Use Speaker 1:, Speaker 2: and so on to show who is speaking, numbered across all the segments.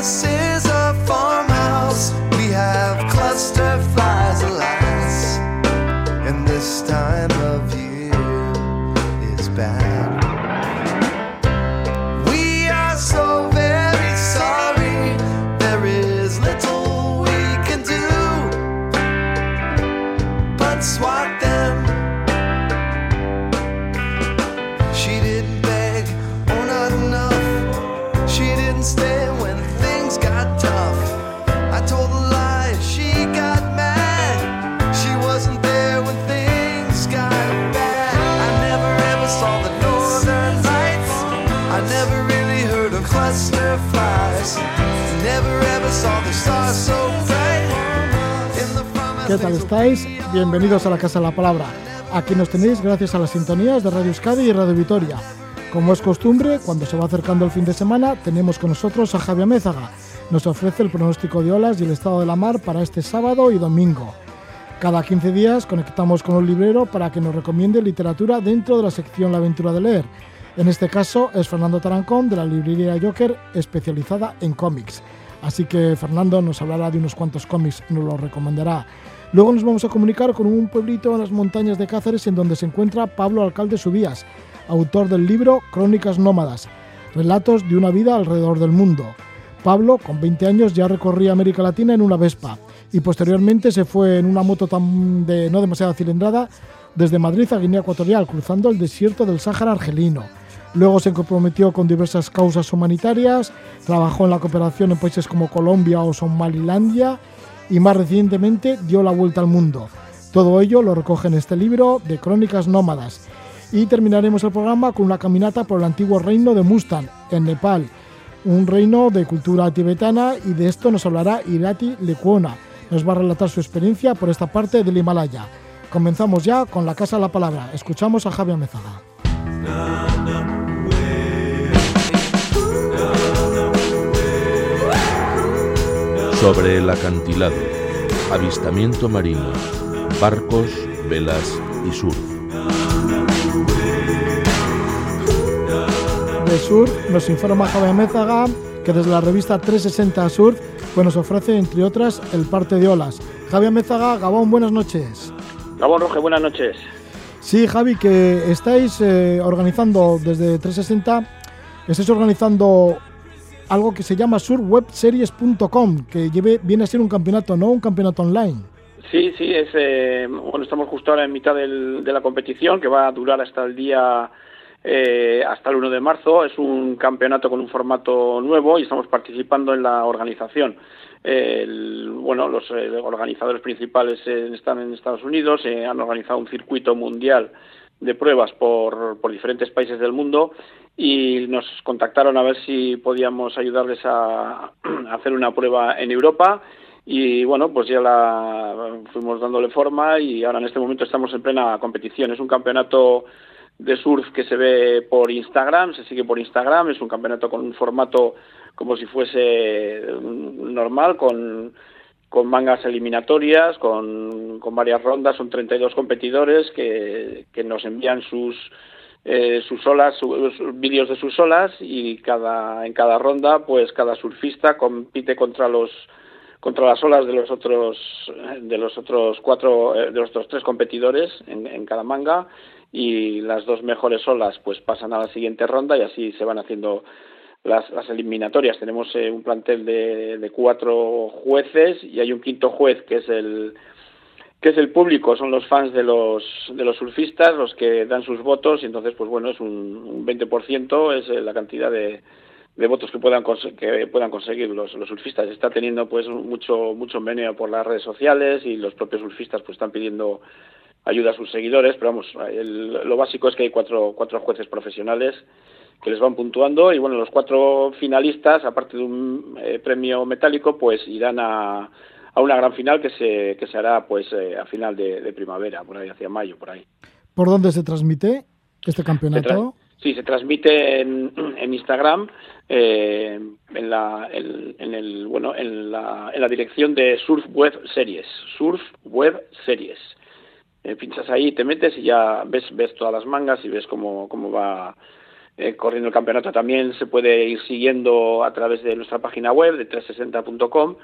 Speaker 1: esquecer. Tal estáis? Bienvenidos a la Casa de la Palabra. Aquí nos tenéis gracias a las sintonías de Radio Euskadi y Radio Vitoria. Como es costumbre, cuando se va acercando el fin de semana, tenemos con nosotros a Javier Mézaga. Nos ofrece el pronóstico de olas y el estado de la mar para este sábado y domingo. Cada 15 días conectamos con un librero para que nos recomiende literatura dentro de la sección La aventura de leer. En este caso es Fernando Tarancón de la librería Joker, especializada en cómics. Así que Fernando nos hablará de unos cuantos cómics nos los recomendará. Luego nos vamos a comunicar con un pueblito en las montañas de Cáceres en donde se encuentra Pablo Alcalde Subías, autor del libro Crónicas Nómadas, relatos de una vida alrededor del mundo. Pablo, con 20 años, ya recorría América Latina en una Vespa y posteriormente se fue en una moto tan de no demasiada cilindrada desde Madrid a Guinea Ecuatorial, cruzando el desierto del Sáhara argelino. Luego se comprometió con diversas causas humanitarias, trabajó en la cooperación en países como Colombia o Somalilandia y más recientemente dio la vuelta al mundo. Todo ello lo recoge en este libro de Crónicas Nómadas. Y terminaremos el programa con una caminata por el antiguo reino de Mustan, en Nepal, un reino de cultura tibetana y de esto nos hablará Irati Lekuona. Nos va a relatar su experiencia por esta parte del Himalaya. Comenzamos ya con la Casa de la Palabra. Escuchamos a Javier Mezaga.
Speaker 2: Sobre el acantilado, avistamiento marino, barcos, velas y surf.
Speaker 1: de Surf nos informa Javier Mézaga que desde la revista 360 Surf pues nos ofrece entre otras el parte de olas. Javier Mézaga, Gabón, buenas noches.
Speaker 3: Gabón Roge, buenas noches.
Speaker 1: Sí, Javi, que estáis eh, organizando desde 360, estáis organizando algo que se llama surfwebseries.com, que viene a ser un campeonato, ¿no? Un campeonato online.
Speaker 3: Sí, sí, es, eh, bueno, estamos justo ahora en mitad del- de la competición que va a durar hasta el día eh, hasta el 1 de marzo. Es un campeonato con un formato nuevo y estamos participando en la organización. Bueno, los eh, organizadores principales están en Estados Unidos, han organizado un circuito mundial de pruebas por diferentes países del mundo y nos contactaron a ver si podíamos ayudarles a, hacer una prueba en Europa. Y bueno, pues ya la fuimos dándole forma y ahora en este momento estamos en plena competición. Es un campeonato de surf que se ve por Instagram, se sigue por Instagram, es un campeonato con un formato como si fuese normal, con, con mangas eliminatorias, con, con varias rondas, son 32 competidores que, que nos envían sus eh, sus olas, vídeos de sus olas y cada en cada ronda pues cada surfista compite contra los contra las olas de los otros de los otros cuatro eh, de los otros tres competidores en, cada manga y las dos mejores olas pues pasan a la siguiente ronda y así se van haciendo las, eliminatorias. Tenemos eh, un plantel de cuatro jueces y hay un quinto juez que es el que es el público, son los fans de los de los surfistas los que dan sus votos y entonces pues bueno es un, un 20% es eh, la cantidad de, de votos que puedan que puedan conseguir los, los surfistas. Está teniendo pues mucho mucho meneo por las redes sociales y los propios surfistas pues están pidiendo ayuda a sus seguidores pero vamos lo básico es que hay cuatro cuatro jueces profesionales que les van puntuando y bueno los cuatro finalistas aparte de un eh, premio metálico pues irán a a una gran final que se que se hará pues eh, a final de, de primavera por ahí hacia mayo por ahí
Speaker 1: ¿Por dónde se transmite este campeonato?
Speaker 3: Sí, se transmite en, en Instagram, eh, en la, en, en el, bueno, en la, en la dirección de Surf Web Series, Surf Web Series. Eh, pinchas ahí, te metes y ya ves, ves todas las mangas y ves cómo, cómo va eh, corriendo el campeonato también se puede ir siguiendo a través de nuestra página web de 360.com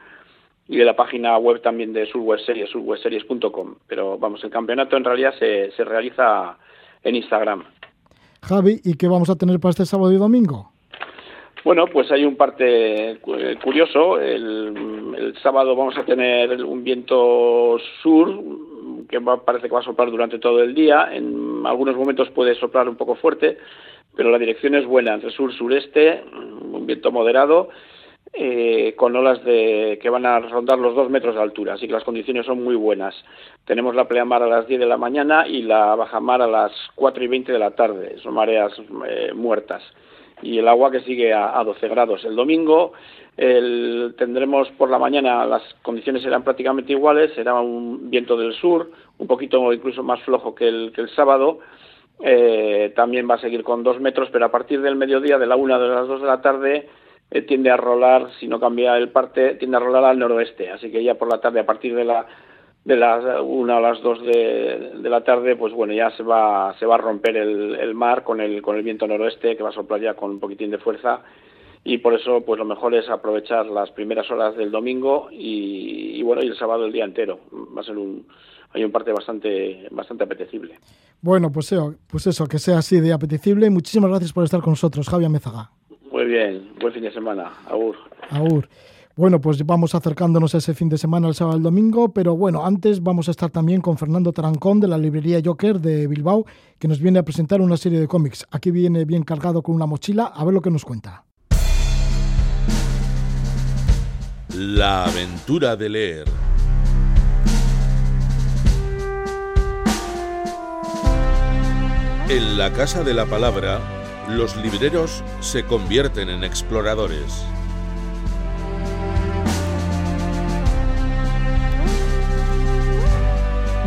Speaker 3: y de la página web también de Series. Pero vamos, el campeonato en realidad se, se realiza en Instagram.
Speaker 1: Javi, ¿y qué vamos a tener para este sábado y domingo?
Speaker 3: Bueno, pues hay un parte curioso. El, el sábado vamos a tener un viento sur que va, parece que va a soplar durante todo el día. En algunos momentos puede soplar un poco fuerte, pero la dirección es buena, entre sur-sureste, un viento moderado, eh, con olas de, que van a rondar los dos metros de altura, así que las condiciones son muy buenas. Tenemos la pleamar a las 10 de la mañana y la bajamar a las 4 y 20 de la tarde, son mareas eh, muertas. Y el agua que sigue a, a 12 grados. El domingo tendremos por la mañana, las condiciones serán prácticamente iguales, será un viento del sur, un poquito incluso más flojo que el, que el sábado, eh, también va a seguir con dos metros, pero a partir del mediodía, de la una de las dos de la tarde, eh, tiende a rolar, si no cambia el parte, tiende a rolar al noroeste. Así que ya por la tarde, a partir de la de las una a las dos de, de, la tarde, pues bueno, ya se va se va a romper el, el mar con el con el viento noroeste que va a soplar ya con un poquitín de fuerza y por eso pues lo mejor es aprovechar las primeras horas del domingo y, bueno y el sábado el día entero. Va a ser un hay un parte bastante bastante apetecible.
Speaker 1: Bueno, pues eso, pues eso, que sea así de apetecible. Muchísimas gracias por estar con nosotros, Javier Mézaga.
Speaker 3: Muy bien, buen fin de semana. Agur.
Speaker 1: Agur. Bueno, pues vamos acercándonos a ese fin de semana, el sábado y el domingo, pero bueno, antes vamos a estar también con Fernando Tarancón de la librería Joker de Bilbao, que nos viene a presentar una serie de cómics. Aquí viene bien cargado con una mochila, a ver lo que nos cuenta.
Speaker 2: La aventura de leer. En la Casa de la Palabra, los libreros se convierten en exploradores.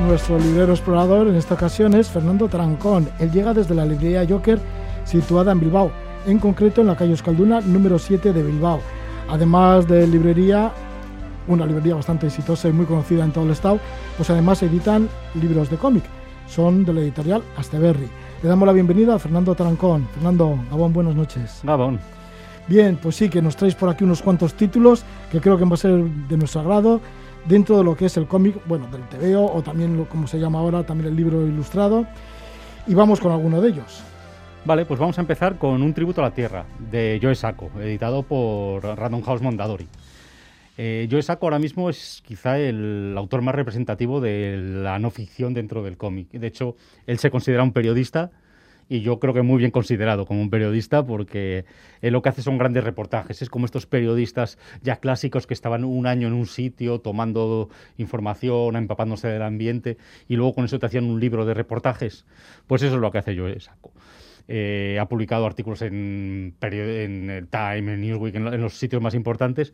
Speaker 1: Nuestro librero explorador en esta ocasión es Fernando Trancón. Él llega desde la librería Joker, situada en Bilbao, en concreto en la calle Euskalduna número 7 de Bilbao. Además de librería, una librería bastante exitosa y muy conocida en todo el estado, pues además editan libros de cómic. Son de la editorial Asteberry. Le damos la bienvenida a Fernando Tarancón. Fernando, Gabón, buenas noches.
Speaker 4: Gabón.
Speaker 1: Bien, pues sí, que nos traéis por aquí unos cuantos títulos que creo que van a ser de nuestro agrado dentro de lo que es el cómic, bueno, del TVO o también lo, como se llama ahora, también el libro ilustrado. Y vamos con alguno de ellos.
Speaker 4: Vale, pues vamos a empezar con un tributo a la Tierra de Joe Sacco, editado por Random House Mondadori. Eh, Joe Sacco ahora mismo es quizá el autor más representativo de la no ficción dentro del cómic. De hecho, él se considera un periodista y yo creo que muy bien considerado como un periodista porque él lo que hace son grandes reportajes. Es como estos periodistas ya clásicos que estaban un año en un sitio tomando información, empapándose del ambiente y luego con eso te hacían un libro de reportajes. Pues eso es lo que hace Joe Sacco. Eh, ha publicado artículos en, en Time, en Newsweek, en, en los sitios más importantes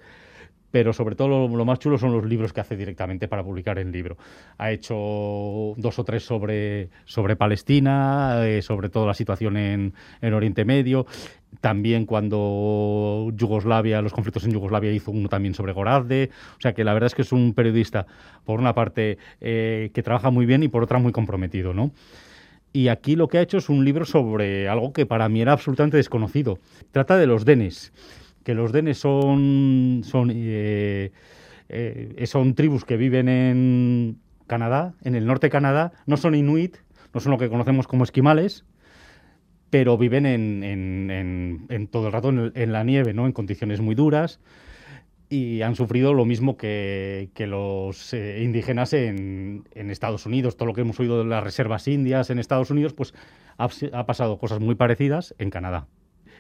Speaker 4: pero sobre todo lo, más chulo son los libros que hace directamente para publicar en libro. Ha hecho dos o tres sobre, sobre Palestina, eh, sobre toda la situación en, en, Oriente Medio. También cuando Yugoslavia, los conflictos en Yugoslavia, hizo uno también sobre Gorazde. O sea que la verdad es que es un periodista, por una parte, eh, que trabaja muy bien y por otra muy comprometido, ¿no? Y aquí lo que ha hecho es un libro sobre algo que para mí era absolutamente desconocido. Trata de los denes que los denes son, son, eh, eh, son tribus que viven en Canadá, en el norte de Canadá, no son inuit, no son lo que conocemos como esquimales, pero viven en, en, en, en todo el rato en, la nieve, ¿no? en condiciones muy duras, y han sufrido lo mismo que, los eh, indígenas en, Estados Unidos. Todo lo que hemos oído de las reservas indias en Estados Unidos, pues ha pasado cosas muy parecidas en Canadá.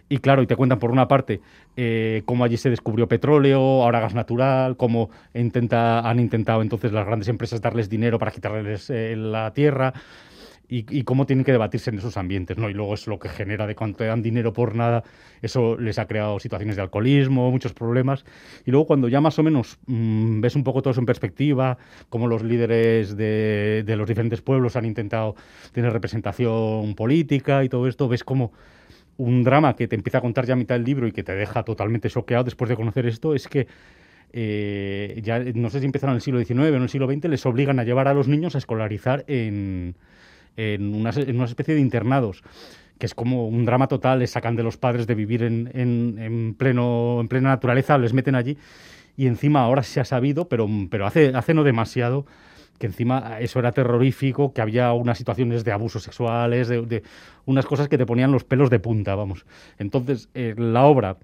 Speaker 4: Y claro, y te cuentan por una parte eh, cómo allí se descubrió petróleo, ahora gas natural, cómo intenta, han intentado entonces las grandes empresas darles dinero para quitarles eh, la tierra. Y, cómo tienen que debatirse en esos ambientes, ¿no? Y luego es lo que genera de cuando te dan dinero por nada, eso les ha creado situaciones de alcoholismo, muchos problemas. Y luego cuando ya más o menos mmm, ves un poco todo eso en perspectiva, cómo los líderes de, de los diferentes pueblos han intentado tener representación política y todo esto, ves cómo un drama que te empieza a contar ya a mitad del libro y que te deja totalmente choqueado después de conocer esto es que eh, ya no sé si empezaron en el siglo XIX o en el siglo XX, les obligan a llevar a los niños a escolarizar en, en, una, especie de internados que es como un drama total, les sacan de los padres de vivir en, en, en pleno, en plena naturaleza, les meten allí y encima ahora se ha sabido, pero, pero hace, hace no demasiado, que encima eso era terrorífico, que había unas situaciones de abusos sexuales, de, unas cosas que te ponían los pelos de punta, vamos. Entonces, eh, la obra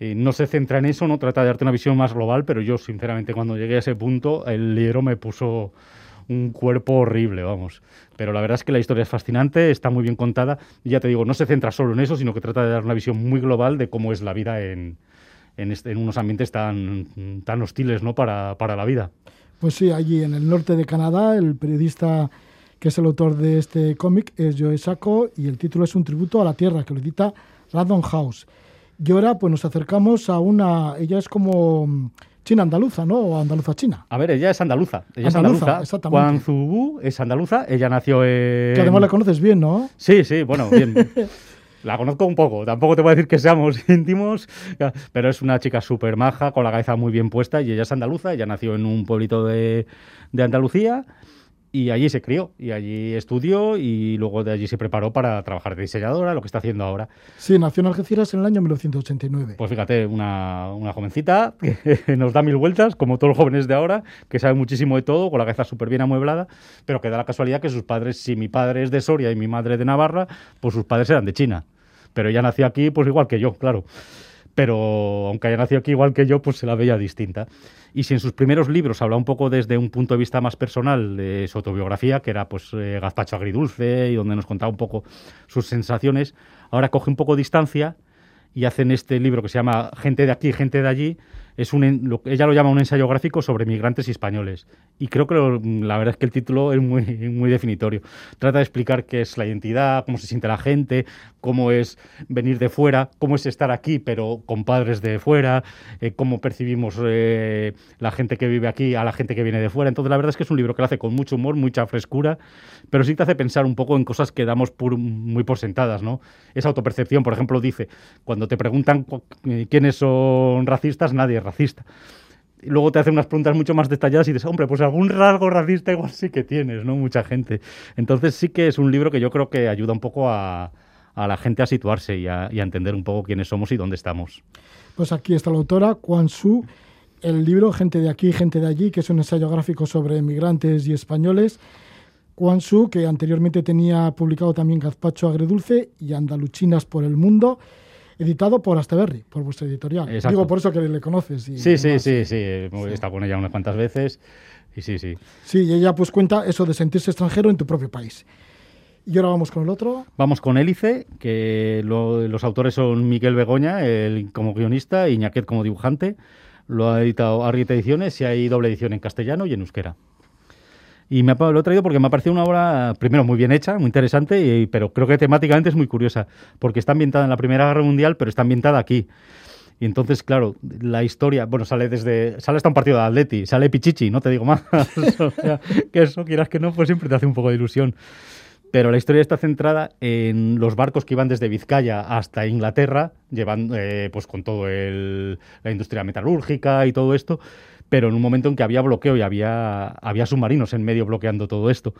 Speaker 4: eh, no se centra en eso, no trata de darte una visión más global, pero yo, sinceramente, cuando llegué a ese punto, el libro me puso un cuerpo horrible, vamos. Pero la verdad es que la historia es fascinante, está muy bien contada, y ya te digo, no se centra solo en eso, sino que trata de dar una visión muy global de cómo es la vida en, en, este- unos ambientes tan, tan hostiles ¿no? para, para la vida.
Speaker 1: Pues sí, allí en el norte de Canadá, el periodista que es el autor de este cómic es Joe Sacco y el título es Un tributo a la tierra, que lo edita Random House. Y ahora pues nos acercamos a una, ella es como mm, china andaluza, ¿no? O andaluza china.
Speaker 4: A ver, ella es andaluza. Ella
Speaker 1: Andaluza,
Speaker 4: es andaluza.
Speaker 1: exactamente.
Speaker 4: Juan Zubú es andaluza. Ella nació en.
Speaker 1: Que además la conoces bien, ¿no?
Speaker 4: Sí, sí, bueno, bien. La conozco un poco, tampoco te voy a decir que seamos íntimos, pero es una chica súper maja, con la cabeza muy bien puesta, y ella es andaluza, ella nació en un pueblito de, de Andalucía, y allí se crió, y allí estudió, y luego de allí se preparó para trabajar de diseñadora, lo que está haciendo ahora.
Speaker 1: Sí, nació en Algeciras en el año 1989.
Speaker 4: Pues fíjate, una, una jovencita que nos da mil vueltas, como todos los jóvenes de ahora, que sabe muchísimo de todo, con la cabeza súper bien amueblada, pero que da la casualidad que sus padres, si mi padre es de Soria y mi madre de Navarra, pues sus padres eran de China. Pero ella nació aquí, pues igual que yo, claro. Pero aunque haya nacido aquí igual que yo, pues se la veía distinta. Y si en sus primeros libros habla un poco desde un punto de vista más personal de su autobiografía, que era pues eh, Gazpacho agridulce y donde nos contaba un poco sus sensaciones, ahora coge un poco distancia y hacen este libro que se llama Gente de aquí, gente de allí. Es un, ella lo llama un ensayo gráfico sobre migrantes y españoles. Y creo que lo- la verdad es que el título es muy, muy definitorio. Trata de explicar qué es la identidad, cómo se siente la gente, cómo es venir de fuera, cómo es estar aquí pero con padres de fuera, eh, cómo percibimos eh, la gente que vive aquí a la gente que viene de fuera. Entonces la verdad es que es un libro que lo hace con mucho humor, mucha frescura, pero sí te hace pensar un poco en cosas que damos muy por sentadas, ¿no? Esa autopercepción, por ejemplo, dice, cuando te preguntan eh, quiénes son racistas, nadie es racista. Y luego te hacen unas preguntas mucho más detalladas y dices, hombre, pues algún rasgo racista igual sí que tienes, ¿no? Mucha gente. Entonces sí que es un libro que yo creo que ayuda un poco a, a la gente a situarse y a, entender un poco quiénes somos y dónde estamos.
Speaker 1: Pues aquí está la autora, Quan Su, el libro Gente de aquí, gente de allí, que es un ensayo gráfico sobre migrantes y españoles. Quan Su, que anteriormente tenía publicado también Gazpacho Agridulce y Andaluchinas por el Mundo, editado por Asteberri, por vuestra editorial.
Speaker 4: Exacto.
Speaker 1: Digo por eso que le conoces. Y
Speaker 4: Sí, sí, sí, sí. He estado con ella unas cuantas veces y sí, sí.
Speaker 1: Sí, y ella pues cuenta eso de sentirse extranjero en tu propio país. Y ahora vamos con el otro.
Speaker 4: Vamos con Hélice, que lo- los autores son Miguel Begoña, el, como guionista, y Iñaquet como dibujante. Lo ha editado Arrieta Ediciones y hay doble edición en castellano y en euskera. Y me ha, lo he traído porque me ha parecido una obra, primero, muy bien hecha, muy interesante, y- pero creo que temáticamente es muy curiosa, porque está ambientada en la Primera Guerra Mundial, pero está ambientada aquí. Y entonces, claro, la historia, bueno, sale desde, sale hasta un partido de Atleti, sale Pichichi, no te digo más. O sea, que eso, quieras que no, pues siempre te hace un poco de ilusión. Pero la historia está centrada en los barcos que iban desde Vizcaya hasta Inglaterra, llevando, eh, pues con todo el, la industria metalúrgica y todo esto, pero en un momento en que había bloqueo y había, había submarinos en medio bloqueando todo esto.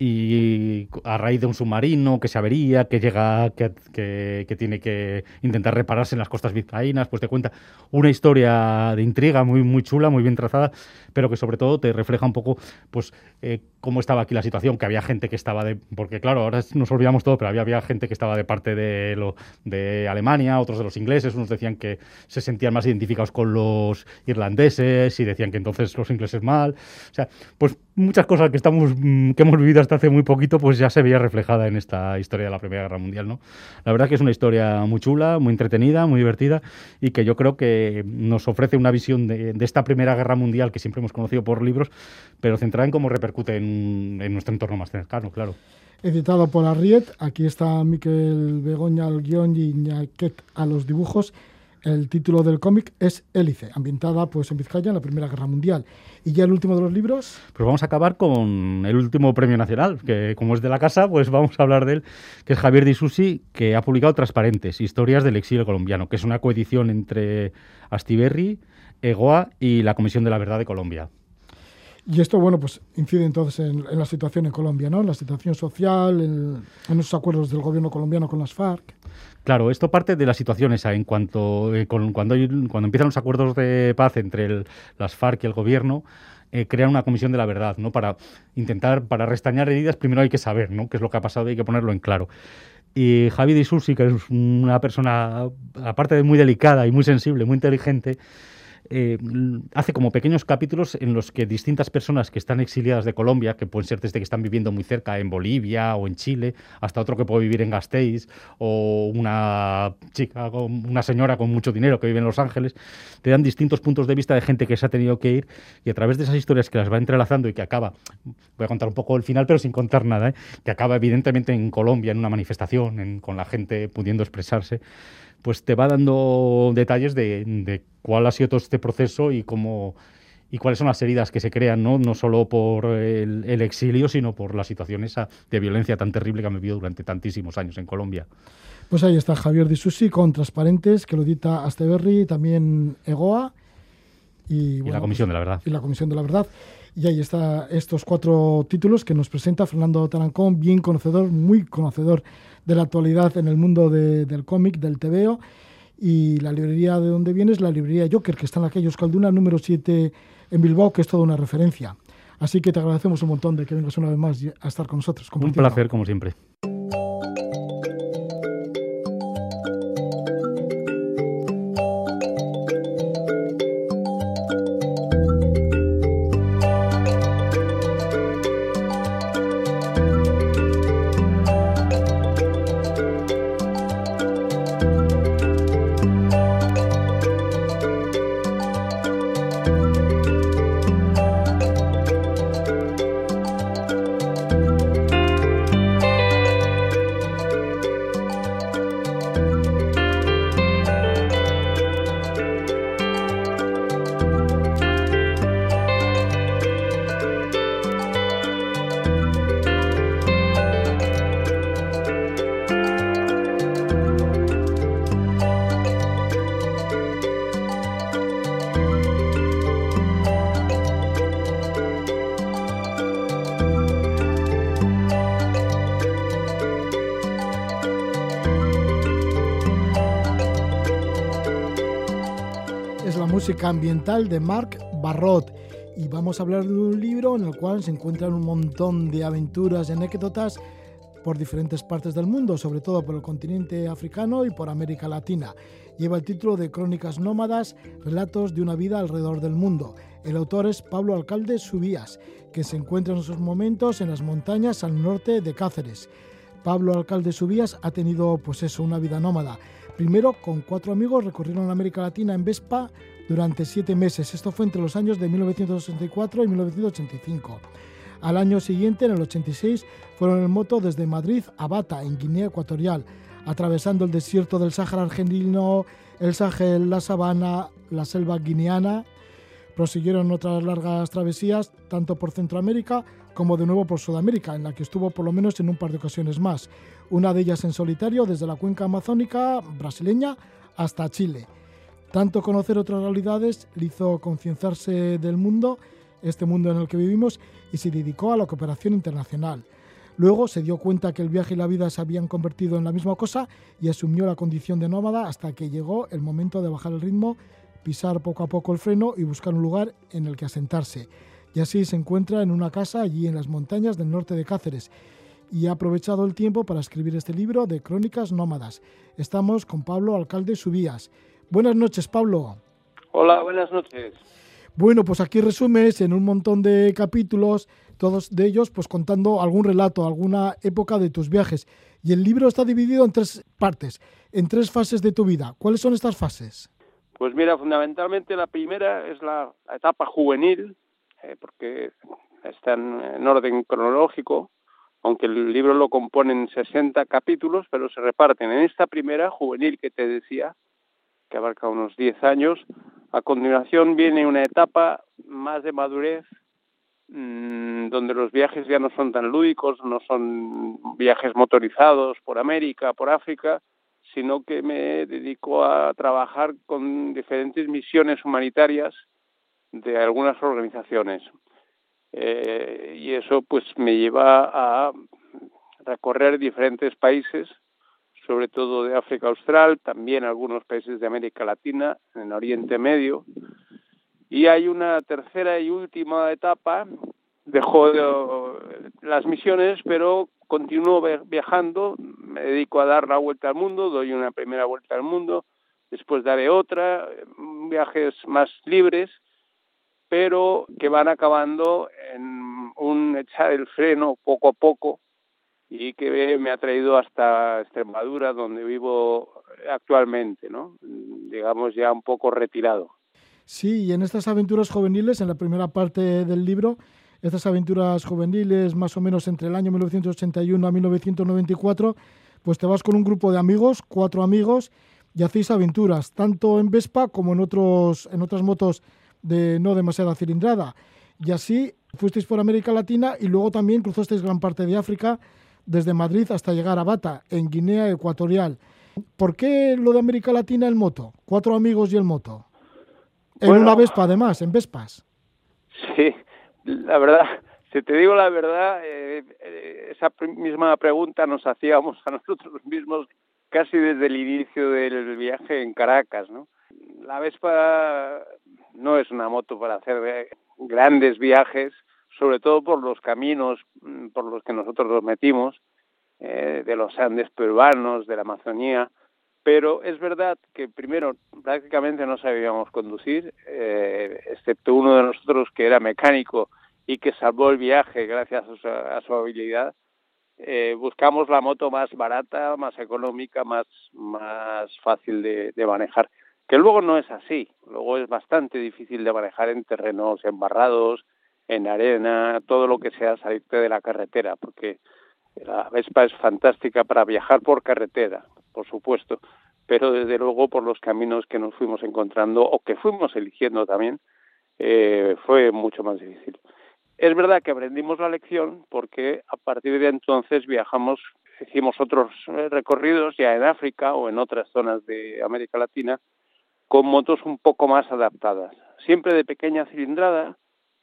Speaker 4: Y a raíz de un submarino que se avería, que llega, que, que- tiene que intentar repararse en las costas vizcaínas, pues te cuenta una historia de intriga muy, muy chula, muy bien trazada, pero que sobre todo te refleja un poco, pues, eh, cómo estaba aquí la situación, que había gente que estaba de, porque claro, ahora nos olvidamos todo, pero había, había gente que estaba de parte de, lo, de Alemania, otros de los ingleses, unos decían que se sentían más identificados con los irlandeses y decían que entonces los ingleses mal, o sea, pues muchas cosas que estamos, mm, que hemos vivido hasta hace muy poquito, pues ya se veía reflejada en esta historia de la Primera Guerra Mundial, ¿no? La verdad que es una historia muy chula, muy entretenida, muy divertida y que yo creo que nos ofrece una visión de, de esta Primera Guerra Mundial que siempre hemos conocido por libros, pero centrada en cómo repercute en, en nuestro entorno más cercano, claro.
Speaker 1: Editado por Arriet. Aquí está Miquel Begoña al guion y Iñaquet a los dibujos. El título del cómic es Hélice, ambientada pues, en Vizcaya en la Primera Guerra Mundial. Y ya el último de los libros,
Speaker 4: Pues vamos a acabar con el último premio nacional, que como es de la casa, pues vamos a hablar de él, que es Javier Di Susi, que ha publicado Transparentes, Historias del exilio colombiano, que es una coedición entre Astiberri, Egoa y la Comisión de la Verdad de Colombia.
Speaker 1: Y esto, bueno, pues incide entonces en, la situación en Colombia, ¿no? En la situación social, en, en esos acuerdos del gobierno colombiano con las FARC.
Speaker 4: Claro, esto parte de la situación esa, en cuanto eh, cuando, cuando empiezan los acuerdos de paz entre las FARC y el gobierno, eh, crean una comisión de la verdad, ¿no? Para intentar, para restañar heridas, primero hay que saber, ¿no? Qué es lo que ha pasado y hay que ponerlo en claro. Y Javi de Susi, que es una persona, aparte de muy delicada y muy sensible, muy inteligente, eh, hace como pequeños capítulos en los que distintas personas que están exiliadas de Colombia, que pueden ser desde que están viviendo muy cerca en Bolivia o en Chile, hasta otro que puede vivir en Gasteiz, o una chica, una señora con mucho dinero que vive en Los Ángeles, te dan distintos puntos de vista de gente que se ha tenido que ir y a través de esas historias que las va entrelazando y que acaba, voy a contar un poco el final, pero sin contar nada, ¿eh? que acaba evidentemente en Colombia, en una manifestación, con la gente pudiendo expresarse pues te va dando detalles de, cuál ha sido todo este proceso y cómo y cuáles son las heridas que se crean, no, no solo por el, exilio, sino por la situación esa de violencia tan terrible que han vivido durante tantísimos años en Colombia.
Speaker 1: Pues ahí está Javier Di Susi con Transparentes, que lo edita Asteberri, también EGOA.
Speaker 4: Y, la Comisión de la Verdad.
Speaker 1: Y la Comisión de la Verdad. Y ahí está estos cuatro títulos que nos presenta Fernando Tarancón, bien conocedor, muy conocedor de la actualidad en el mundo del cómic, del TVO. Y la librería de donde viene es la librería Joker, que está en la calle Euskalduna, número 7 en Bilbao, que es toda una referencia. Así que te agradecemos un montón de que vengas una vez más a estar con nosotros.
Speaker 4: Un placer, como siempre.
Speaker 1: Ambiental de Marc Barrot. Y vamos a hablar de un libro en el cual se encuentran un montón de aventuras y anécdotas por diferentes partes del mundo, sobre todo por el continente africano y por América Latina. Lleva el título de Crónicas Nómadas, Relatos de una vida alrededor del mundo. El autor es Pablo Alcalde Subías, que se encuentra en esos momentos en las montañas al norte de Cáceres. Pablo Alcalde Subías ha tenido pues eso, una vida nómada. Primero, con cuatro amigos recorrieron América Latina en Vespa durante siete meses. Esto fue entre los años de 1964 y 1985. Al año siguiente, en el 86, fueron en moto desde Madrid a Bata, en Guinea Ecuatorial, atravesando el desierto del Sáhara argentino, el Sahel, la sabana, la selva guineana. Prosiguieron otras largas travesías, tanto por Centroamérica como de nuevo por Sudamérica, en la que estuvo por lo menos en un par de ocasiones más. Una de ellas en solitario, desde la cuenca amazónica brasileña hasta Chile. Tanto conocer otras realidades le hizo concienciarse del mundo, este mundo en el que vivimos, y se dedicó a la cooperación internacional. Luego se dio cuenta que el viaje y la vida se habían convertido en la misma cosa y asumió la condición de nómada hasta que llegó el momento de bajar el ritmo, pisar poco a poco el freno y buscar un lugar en el que asentarse. Y así se encuentra en una casa allí en las montañas del norte de Cáceres y ha aprovechado el tiempo para escribir este libro de crónicas nómadas. Estamos con Pablo Alcalde Subías. Buenas noches, Pablo.
Speaker 5: Hola, buenas noches.
Speaker 1: Bueno, pues aquí resumes en un montón de capítulos, todos de ellos pues contando algún relato, alguna época de tus viajes. Y el libro está dividido en tres partes, en tres fases de tu vida. ¿Cuáles son estas fases?
Speaker 5: Pues mira, fundamentalmente la primera es la etapa juvenil, eh, porque está en, orden cronológico, aunque el libro lo componen 60 capítulos, pero se reparten en esta primera juvenil que te decía, que abarca unos 10 años. A continuación viene una etapa más de madurez, mmm, donde los viajes ya no son tan lúdicos, no son viajes motorizados por América, por África, sino que me dedico a trabajar con diferentes misiones humanitarias de algunas organizaciones. Eh, y eso pues me lleva a recorrer diferentes países, sobre todo de África Austral, también algunos países de América Latina, en Oriente Medio. Y hay una tercera y última etapa, dejó las misiones, pero continúo viajando, me dedico a dar la vuelta al mundo, doy una primera vuelta al mundo, después daré otra, viajes más libres, pero que van acabando en un echar el freno poco a poco y que me ha traído hasta Extremadura, donde vivo actualmente, ¿no? digamos ya un poco retirado.
Speaker 1: Sí, y en estas aventuras juveniles, en la primera parte del libro, estas aventuras juveniles más o menos entre el año 1981 a 1994, pues te vas con un grupo de amigos, cuatro amigos, y hacéis aventuras, tanto en Vespa como en, otros, en otras motos de no demasiada cilindrada. Y así fuisteis por América Latina y luego también cruzasteis gran parte de África, desde Madrid hasta llegar a Bata, en Guinea Ecuatorial. ¿Por qué lo de América Latina el moto? Cuatro amigos y el moto. En una Vespa además, en Vespas.
Speaker 5: Sí, la verdad, si te digo la verdad, eh, esa misma pregunta nos hacíamos a nosotros mismos casi desde el inicio del viaje en Caracas, ¿no? La Vespa no es una moto para hacer eh, grandes viajes, sobre todo por los caminos mm, por los que nosotros nos metimos, eh, de los Andes peruanos, de la Amazonía, pero es verdad que primero prácticamente no sabíamos conducir, eh, excepto uno de nosotros que era mecánico y que salvó el viaje gracias a su, habilidad. Eh, buscamos la moto más barata, más económica, más, más fácil de, de manejar, que luego no es así, luego es bastante difícil de manejar en terrenos embarrados, en arena, todo lo que sea salirte de la carretera, porque la Vespa es fantástica para viajar por carretera, por supuesto, pero desde luego por los caminos que nos fuimos encontrando o que fuimos eligiendo también, eh, fue mucho más difícil. Es verdad que aprendimos la lección porque a partir de entonces viajamos, hicimos otros eh, recorridos ya en África o en otras zonas de América Latina con motos un poco más adaptadas, siempre de pequeña cilindrada,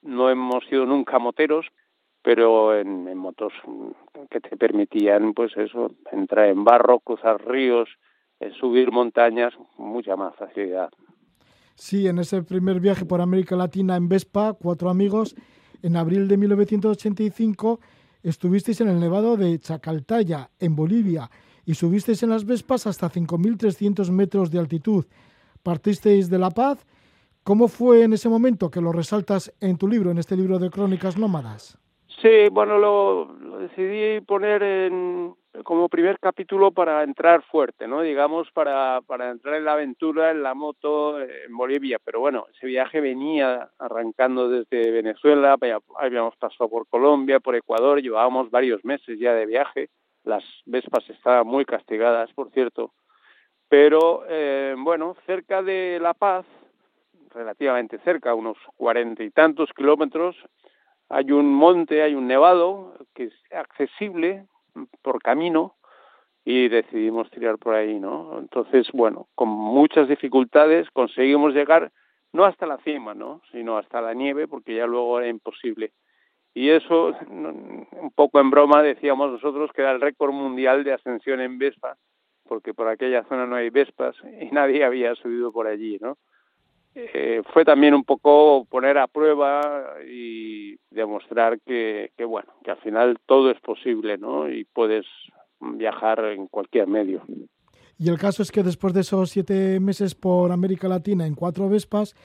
Speaker 5: no hemos sido nunca moteros, pero en, motos que te permitían, pues eso, entrar en barro, cruzar ríos, eh, subir montañas, mucha más facilidad.
Speaker 1: Sí, en ese primer viaje por América Latina en Vespa, cuatro amigos, en abril de 1985 estuvisteis en el Nevado de Chacaltaya, en Bolivia, y subisteis en las Vespas hasta 5.300 metros de altitud. Partisteis de La Paz ¿Cómo fue en ese momento que lo resaltas en tu libro, en este libro de Crónicas Nómadas?
Speaker 5: Sí, bueno, lo, decidí poner en, como primer capítulo para entrar fuerte, ¿no? Digamos, para, para entrar en la aventura en la moto en Bolivia. Pero bueno, ese viaje venía arrancando desde Venezuela, habíamos pasado por Colombia, por Ecuador, llevábamos varios meses ya de viaje. Las Vespas estaban muy castigadas, por cierto. Pero eh, bueno, cerca de La Paz, relativamente cerca, unos cuarenta y tantos kilómetros, hay un monte, hay un nevado que es accesible por camino y decidimos tirar por ahí, ¿no? Entonces, bueno, con muchas dificultades conseguimos llegar no hasta la cima, ¿no? Sino hasta la nieve porque ya luego era imposible. Y eso, un poco en broma, decíamos nosotros que era el récord mundial de ascensión en Vespa, porque por aquella zona no hay Vespas y nadie había subido por allí, ¿no? Eh, fue también un poco poner a prueba y demostrar que, bueno, que al final todo es posible, ¿no? Y puedes viajar en cualquier medio.
Speaker 1: Y el caso es que después de esos siete meses por América Latina en cuatro Vespas,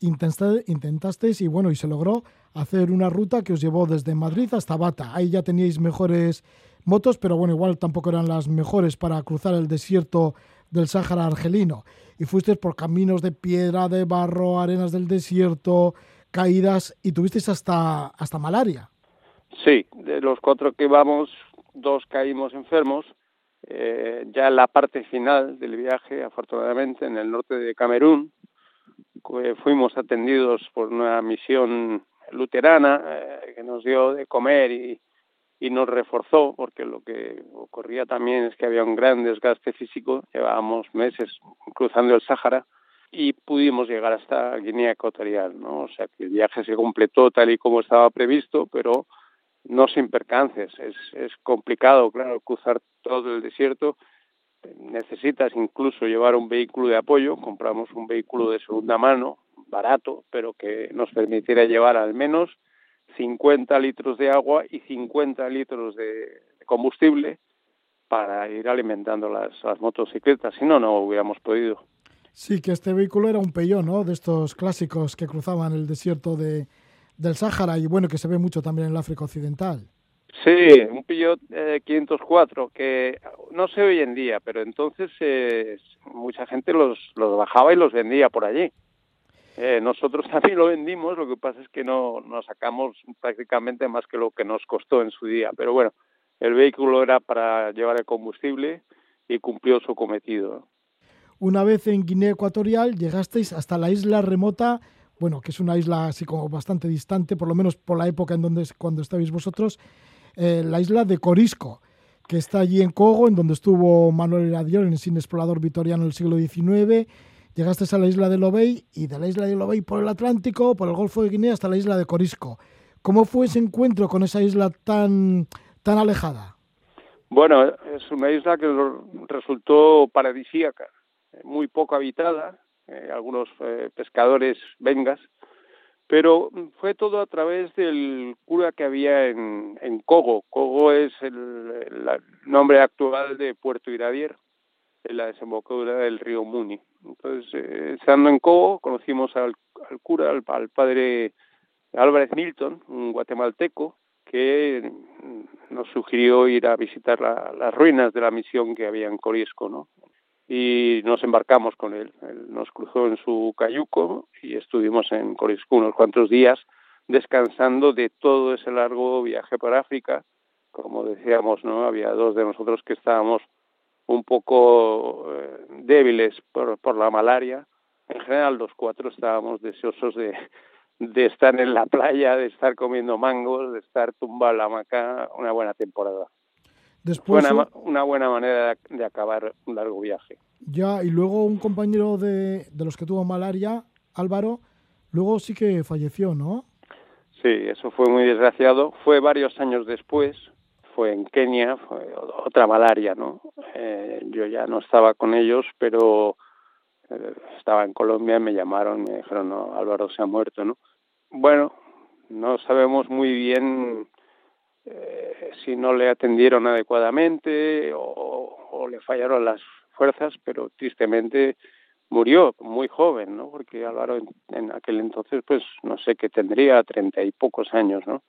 Speaker 1: intentasteis y bueno, y se logró hacer una ruta que os llevó desde Madrid hasta Bata. Ahí ya teníais mejores motos, pero bueno, igual tampoco eran las mejores para cruzar el desierto del Sáhara argelino y fuiste por caminos de piedra, de barro, arenas del desierto, caídas y tuvisteis hasta, hasta malaria.
Speaker 5: Sí, de los cuatro que íbamos, dos caímos enfermos. Eh, ya en la parte final del viaje, afortunadamente, en el norte de Camerún, fuimos atendidos por una misión luterana eh, que nos dio de comer y, y nos reforzó, porque lo que ocurría también es que había un gran desgaste físico, llevábamos meses cruzando el Sáhara y pudimos llegar hasta Guinea Ecuatorial, ¿no? O sea que el viaje se completó tal y como estaba previsto, pero no sin percances. Es, es complicado, claro, cruzar todo el desierto. Necesitas incluso llevar un vehículo de apoyo. Compramos un vehículo de segunda mano, barato, pero que nos permitiera llevar al menos 50 litros de agua y 50 litros de combustible para ir alimentando las, las motocicletas. Si no, no hubiéramos podido.
Speaker 1: Sí, que este vehículo era un Peugeot, ¿no? De estos clásicos que cruzaban el desierto de, del Sáhara y bueno, que se ve mucho también en el África Occidental.
Speaker 5: Sí, un Peugeot 504 que no sé hoy en día, pero entonces eh, mucha gente los, los bajaba y los vendía por allí. Eh, nosotros también lo vendimos, lo que pasa es que no nos sacamos prácticamente más que lo que nos costó en su día. Pero bueno, el vehículo era para llevar el combustible y cumplió su cometido.
Speaker 1: Una vez en Guinea Ecuatorial llegasteis hasta la isla remota, bueno, que es una isla así como bastante distante, por lo menos por la época en donde cuando estabais vosotros, eh, la isla de Corisco, que está allí en Cogo, en donde estuvo Manuel Iradiol, el explorador vitoriano del siglo XIX. Llegasteis a la isla de Lobey y de la isla de Lobey por el Atlántico, por el Golfo de Guinea hasta la isla de Corisco. ¿Cómo fue ese encuentro con esa isla tan, tan alejada?
Speaker 5: Bueno, es una isla que resultó paradisíaca muy poco habitada, eh, algunos eh, pescadores vengas, pero fue todo a través del cura que había en, en Cogo. Cogo es el, nombre actual de Puerto Iradier, en la desembocadura del río Muni. Entonces, eh, estando en Cogo, conocimos al, cura, al, padre Álvarez Milton, un guatemalteco, que nos sugirió ir a visitar las ruinas de la misión que había en Corisco, ¿no? y nos embarcamos con él. Él nos cruzó en su cayuco y estuvimos en Corisco unos cuantos días descansando de todo ese largo viaje por África. Como decíamos, no había dos de nosotros que estábamos un poco eh, débiles por, por la malaria. En general, los cuatro estábamos deseosos de, de estar en la playa, de estar comiendo mangos, de estar tumbado en la hamaca una buena temporada.
Speaker 1: Después,
Speaker 5: una, buena manera de acabar un largo viaje.
Speaker 1: Ya, y luego un compañero de, de los que tuvo malaria, Álvaro, luego sí que falleció, ¿no?
Speaker 5: Sí, eso fue muy desgraciado. Fue varios años después, fue en Kenia, fue otra malaria, ¿no? Eh, yo ya no estaba con ellos, pero eh, estaba en Colombia, me llamaron, me dijeron, no, Álvaro se ha muerto, ¿no? Bueno, no sabemos muy bien eh, si no le atendieron adecuadamente o, le fallaron las fuerzas, pero tristemente murió muy joven, ¿no? Porque Álvaro en, aquel entonces, pues no sé qué tendría, treinta y pocos años, ¿no?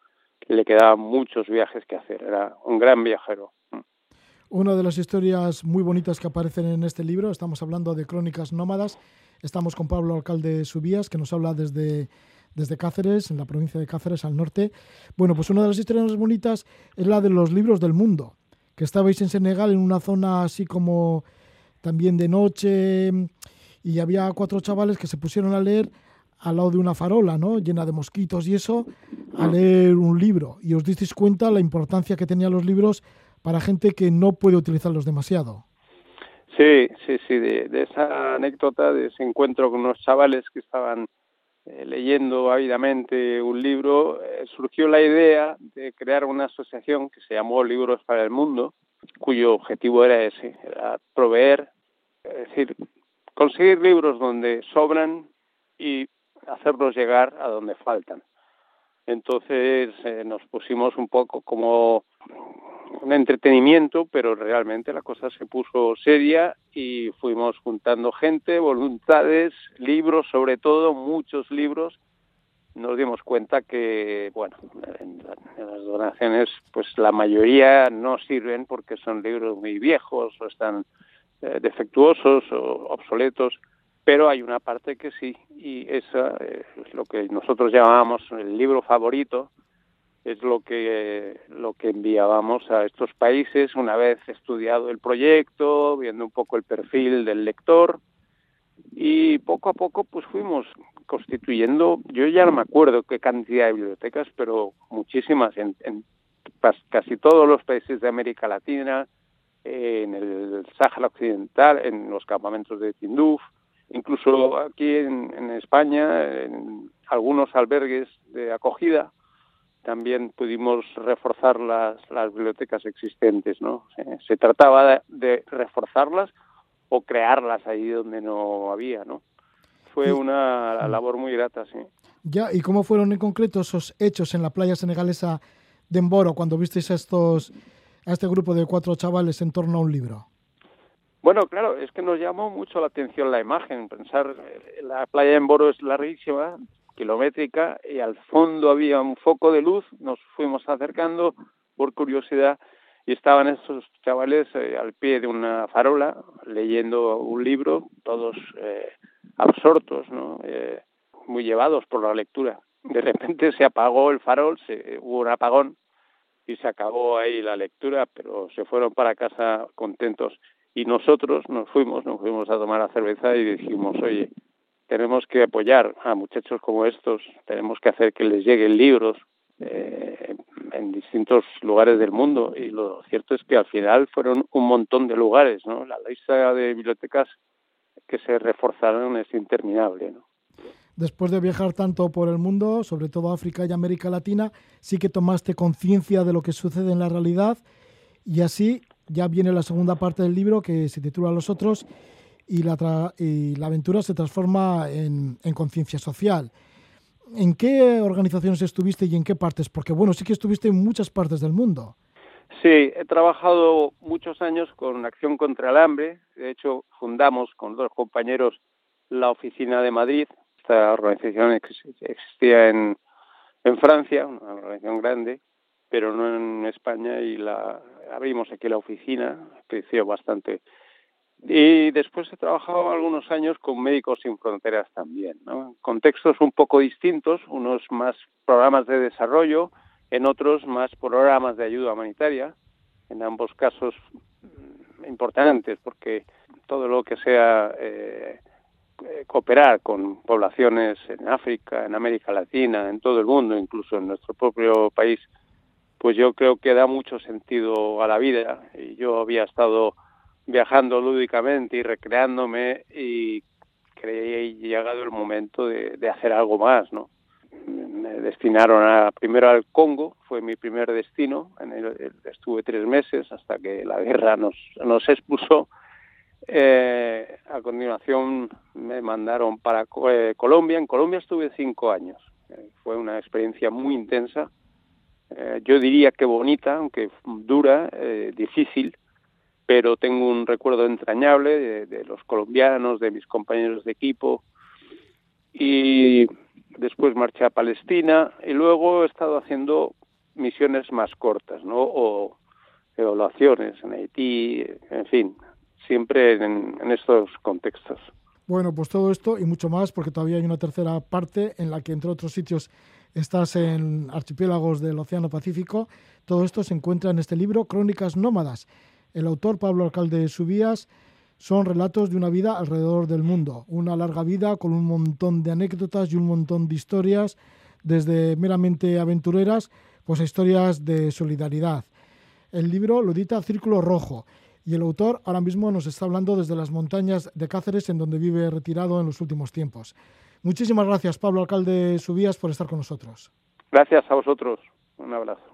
Speaker 5: Le quedaban muchos viajes que hacer, era un gran viajero.
Speaker 1: Una de las historias muy bonitas que aparecen en este libro, estamos hablando de Crónicas Nómadas, estamos con Pablo Alcalde Subías, que nos habla desde desde Cáceres, en la provincia de Cáceres, al norte. Bueno, pues una de las historias más bonitas es la de los libros del mundo, que estabais en Senegal en una zona así como también de noche y había cuatro chavales que se pusieron a leer al lado de una farola, ¿no? Llena de mosquitos y eso, a leer un libro. Y os disteis cuenta la importancia que tenían los libros para gente que no puede utilizarlos demasiado.
Speaker 5: Sí, sí, sí, de, esa anécdota, de ese encuentro con unos chavales que estaban eh, leyendo ávidamente un libro, eh, surgió la idea de crear una asociación que se llamó Libros para el Mundo, cuyo objetivo era ese, era proveer, es decir, conseguir libros donde sobran y hacerlos llegar a donde faltan. Entonces eh, nos pusimos un poco como un entretenimiento, pero realmente la cosa se puso seria y fuimos juntando gente, voluntades, libros, sobre todo muchos libros. Nos dimos cuenta que, bueno, en, las donaciones, pues la mayoría no sirven porque son libros muy viejos o están eh, defectuosos o obsoletos, pero hay una parte que sí, y esa es lo que nosotros llamábamos el libro favorito, es lo que lo que enviábamos a estos países una vez estudiado el proyecto, viendo un poco el perfil del lector y poco a poco pues fuimos constituyendo, yo ya no me acuerdo qué cantidad de bibliotecas, pero muchísimas en, en casi todos los países de América Latina, en el Sáhara Occidental, en los campamentos de Tinduf, Incluso aquí en, España, en algunos albergues de acogida, también pudimos reforzar las, las bibliotecas existentes, ¿no? Se, trataba de, reforzarlas o crearlas ahí donde no había, ¿no? Fue una labor muy grata, sí.
Speaker 1: Ya, ¿y cómo fueron en concreto esos hechos en la playa senegalesa de Emboro cuando visteis a estos a este grupo de cuatro chavales en torno a un libro?
Speaker 5: Bueno, claro, es que nos llamó mucho la atención la imagen. Pensar, eh, la playa de Emboro es larguísima, kilométrica, y al fondo había un foco de luz. Nos fuimos acercando por curiosidad y estaban esos chavales eh, al pie de una farola leyendo un libro, todos eh, absortos, ¿no? muy llevados por la lectura. De repente se apagó el farol, se, hubo un apagón y se acabó ahí la lectura, pero se fueron para casa contentos. Y nosotros nos fuimos, nos fuimos a tomar la cerveza y dijimos, oye, tenemos que apoyar a muchachos como estos, tenemos que hacer que les lleguen libros eh, en distintos lugares del mundo. Y lo cierto es que al final fueron un montón de lugares, ¿no? La lista de bibliotecas que se reforzaron es interminable, ¿no?
Speaker 1: después de viajar tanto por el mundo, sobre todo África y América Latina, sí que tomaste conciencia de lo que sucede en la realidad y así ya viene la segunda parte del libro que se titula Los otros y la, la aventura se transforma en, en conciencia social. ¿En qué organizaciones estuviste y en qué partes? Porque bueno, sí que estuviste en muchas partes del mundo.
Speaker 5: Sí, he trabajado muchos años con Acción contra el Hambre. De hecho, fundamos con dos compañeros la oficina de Madrid, esta organización existía en, en Francia, una organización grande, pero no en España y la abrimos aquí la oficina, creció bastante. Y después he trabajado algunos años con Médicos Sin Fronteras también, ¿no? contextos un poco distintos, unos más programas de desarrollo, en otros más programas de ayuda humanitaria, en ambos casos mm, importantes, porque todo lo que sea eh, eh, cooperar con poblaciones en África, en América Latina, en todo el mundo, incluso en nuestro propio país, pues yo creo que da mucho sentido a la vida. Y yo había estado viajando lúdicamente y recreándome y creí llegado el momento de, hacer algo más, ¿no? Me destinaron a, primero al Congo, fue mi primer destino, en el, estuve tres meses hasta que la guerra nos, nos expulsó eh, a continuación me mandaron para eh, Colombia. En Colombia estuve cinco años. Eh, fue una experiencia muy intensa. Eh, yo diría que bonita, aunque dura, difícil, pero tengo un recuerdo entrañable de, de, los colombianos, de mis compañeros de equipo. Y después marché a Palestina y luego he estado haciendo misiones más cortas, ¿no? O evaluaciones en Haití, en fin, siempre en, estos contextos.
Speaker 1: Bueno, pues todo esto y mucho más, porque todavía hay una tercera parte en la que, entre otros sitios, estás en archipiélagos del Océano Pacífico. Todo esto se encuentra en este libro, Crónicas Nómadas. El autor, Pablo Alcalde Subías, son relatos de una vida alrededor del mundo. Una larga vida con un montón de anécdotas y un montón de historias, desde meramente aventureras, pues a historias de solidaridad. El libro lo edita Círculo Rojo y el autor ahora mismo nos está hablando desde las montañas de Cáceres, en donde vive retirado en los últimos tiempos. Muchísimas gracias, Pablo Alcalde Subías, por estar con nosotros.
Speaker 5: Gracias a vosotros. Un abrazo.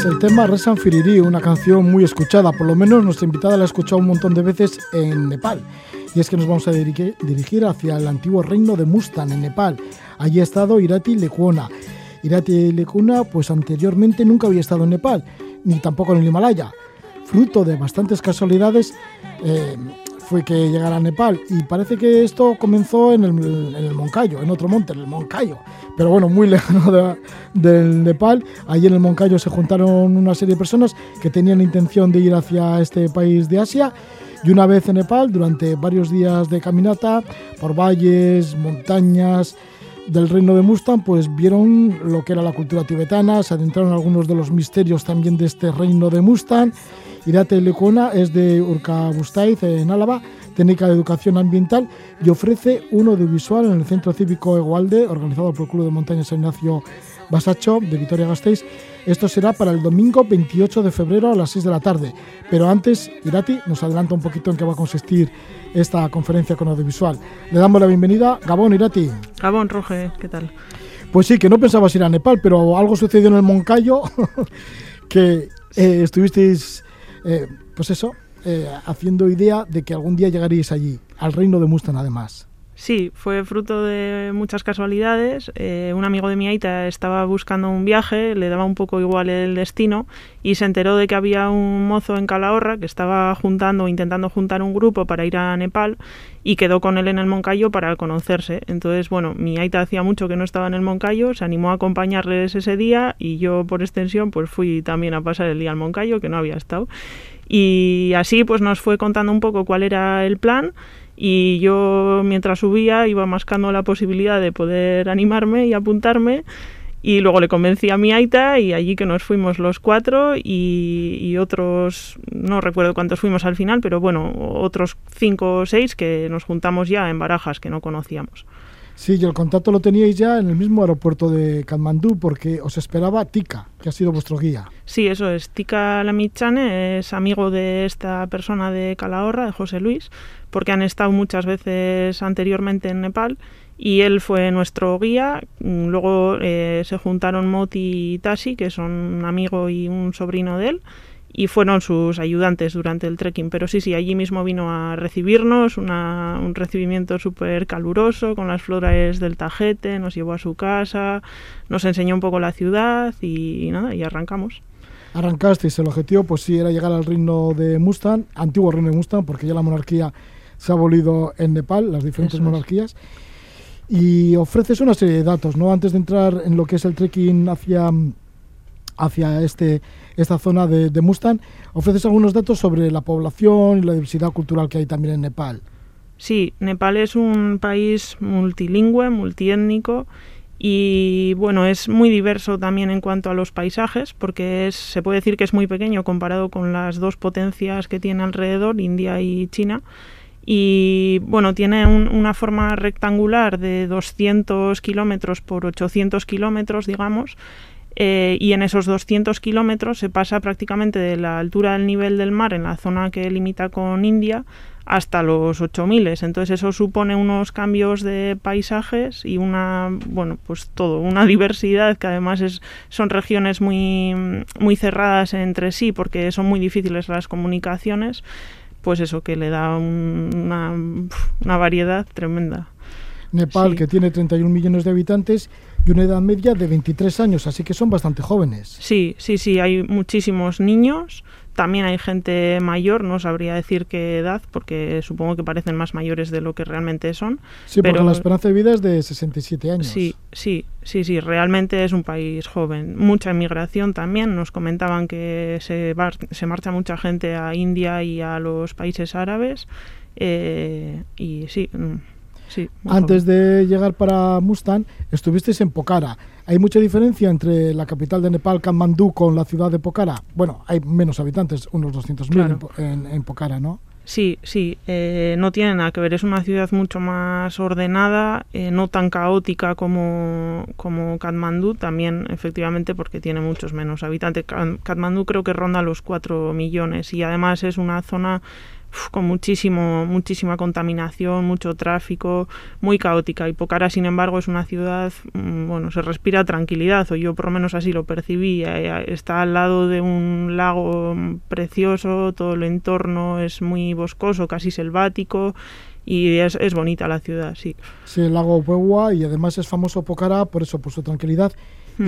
Speaker 1: Es el tema Resan Firiri, una canción muy escuchada, por lo menos nuestra invitada la ha escuchado un montón de veces en Nepal. Y es que nos vamos a dirigir hacia el antiguo reino de Mustan, en Nepal. Allí ha estado Irati Lekuona. Irati Lekuona, pues anteriormente nunca había estado en Nepal, ni tampoco en el Himalaya. Fruto de bastantes casualidades, eh, fue que llegara a Nepal. Y parece que esto comenzó en el, Moncayo, en otro monte, en el Moncayo. Pero bueno, muy lejano del Nepal. Allí en el Moncayo se juntaron una serie de personas que tenían intención de ir hacia este país de Asia. Y una vez en Nepal, durante varios días de caminata por valles, montañas del reino de Mustang, pues vieron lo que era la cultura tibetana, se adentraron algunos de los misterios también de este reino de Mustang Irate Lecona es de Urkabustaiz, en Álava, técnica de educación ambiental y ofrece un audiovisual en el Centro Cívico Egualde, organizado por el Club de Montaña San Ignacio Basacho de Vitoria-Gasteiz. Esto será para el domingo 28 de febrero a las 6 de la tarde. Pero antes, Irati nos adelanta un poquito en qué va a consistir esta conferencia con audiovisual. Le damos la bienvenida. Gabón, Irati.
Speaker 6: Gabón, Roge, ¿qué tal?
Speaker 1: Pues sí, que no pensabas ir a Nepal, pero algo sucedió en el Moncayo que eh, estuvisteis eh, pues eso, eh, haciendo idea de que algún día llegaríais allí, al reino de Mustang además.
Speaker 6: Sí, fue fruto de muchas casualidades. Eh, un amigo de mi Aita estaba buscando un viaje, le daba un poco igual el destino y se enteró de que había un mozo en Calahorra que estaba juntando, intentando juntar un grupo para ir a Nepal y quedó con él en el Moncayo para conocerse. Entonces, bueno, mi Aita hacía mucho que no estaba en el Moncayo, se animó a acompañarles ese día y yo por extensión pues fui también a pasar el día al Moncayo que no había estado. Y así pues nos fue contando un poco cuál era el plan y yo mientras subía iba mascando la posibilidad de poder animarme y apuntarme y luego le convencí a mi Aita y allí que nos fuimos los cuatro y, otros, no recuerdo cuántos fuimos al final, pero bueno, otros cinco o seis que nos juntamos ya en barajas que no conocíamos.
Speaker 1: Sí, y el contacto lo teníais ya en el mismo aeropuerto de Katmandú porque os esperaba Tika, que ha sido vuestro guía.
Speaker 6: Sí, eso es. Tika Lamichane es amigo de esta persona de Calahorra, de José Luis, porque han estado muchas veces anteriormente en Nepal y él fue nuestro guía. Luego eh, se juntaron Moti y Tashi, que son un amigo y un sobrino de él y fueron sus ayudantes durante el trekking. Pero sí, sí, allí mismo vino a recibirnos, un recibimiento súper caluroso con las flores del Tajete, nos llevó a su casa, nos enseñó un poco la ciudad y, nada, y arrancamos.
Speaker 1: Arrancasteis, el objetivo pues sí era llegar al reino de Mustang, antiguo reino de Mustang, porque ya la monarquía se ha abolido en Nepal, las diferentes monarquías. Y ofreces una serie de datos, ¿no? Antes de entrar en lo que es el trekking hacia, hacia este esta zona de, Mustang. ¿Ofreces algunos datos sobre la población y la diversidad cultural que hay también en Nepal?
Speaker 6: Sí, Nepal es un país multilingüe, multiétnico y bueno, es muy diverso también en cuanto a los paisajes, porque se puede decir que es muy pequeño comparado con las dos potencias que tiene alrededor, India y China. Y bueno, tiene una forma rectangular de 200 kilómetros por 800 kilómetros, digamos, eh, y en esos 200 kilómetros se pasa prácticamente de la altura del nivel del mar en la zona que limita con India hasta los 8000. Entonces eso supone unos cambios de paisajes y una, bueno, pues todo, una diversidad que además es, son regiones muy, muy cerradas entre sí porque son muy difíciles las comunicaciones, pues eso que le da una, una variedad tremenda.
Speaker 1: Nepal, que tiene 31 millones de habitantes y una edad media de 23 años, así que son bastante jóvenes.
Speaker 6: Sí, sí, sí, hay muchísimos niños, también hay gente mayor, no sabría decir qué edad, porque supongo que parecen más mayores de lo que realmente son.
Speaker 1: Sí, pero la esperanza de vida es de 67 años.
Speaker 6: Sí, sí, sí, sí, realmente es un país joven. Mucha inmigración también, nos comentaban que se, se marcha mucha gente a India y a los países árabes. Eh, y sí,
Speaker 1: antes de llegar para Mustang, estuvisteis en Pokhara. ¿Hay mucha diferencia entre la capital de Nepal, Kathmandú, con la ciudad de Pokhara? Bueno, hay menos habitantes, unos 200.000 en, en, Pokhara, ¿no?
Speaker 6: Sí, sí, eh, no tiene nada que ver. Es una ciudad mucho más ordenada, eh, no tan caótica como, como Katmandú, también efectivamente porque tiene muchos menos habitantes. Katmandú creo que ronda los 4 millones y además es una zona con muchísimo, muchísima contaminación, mucho tráfico, muy caótica. Y Pokhara, sin embargo, es una ciudad, mm, bueno, se respira tranquilidad, o yo por lo menos así lo percibí. Eh, está al lado de un lago precioso, todo el entorno es muy boscoso, casi selvático. Y es, es bonita la ciudad, sí.
Speaker 1: Sí, el lago Puegua y además es famoso Pokhara por eso, por su tranquilidad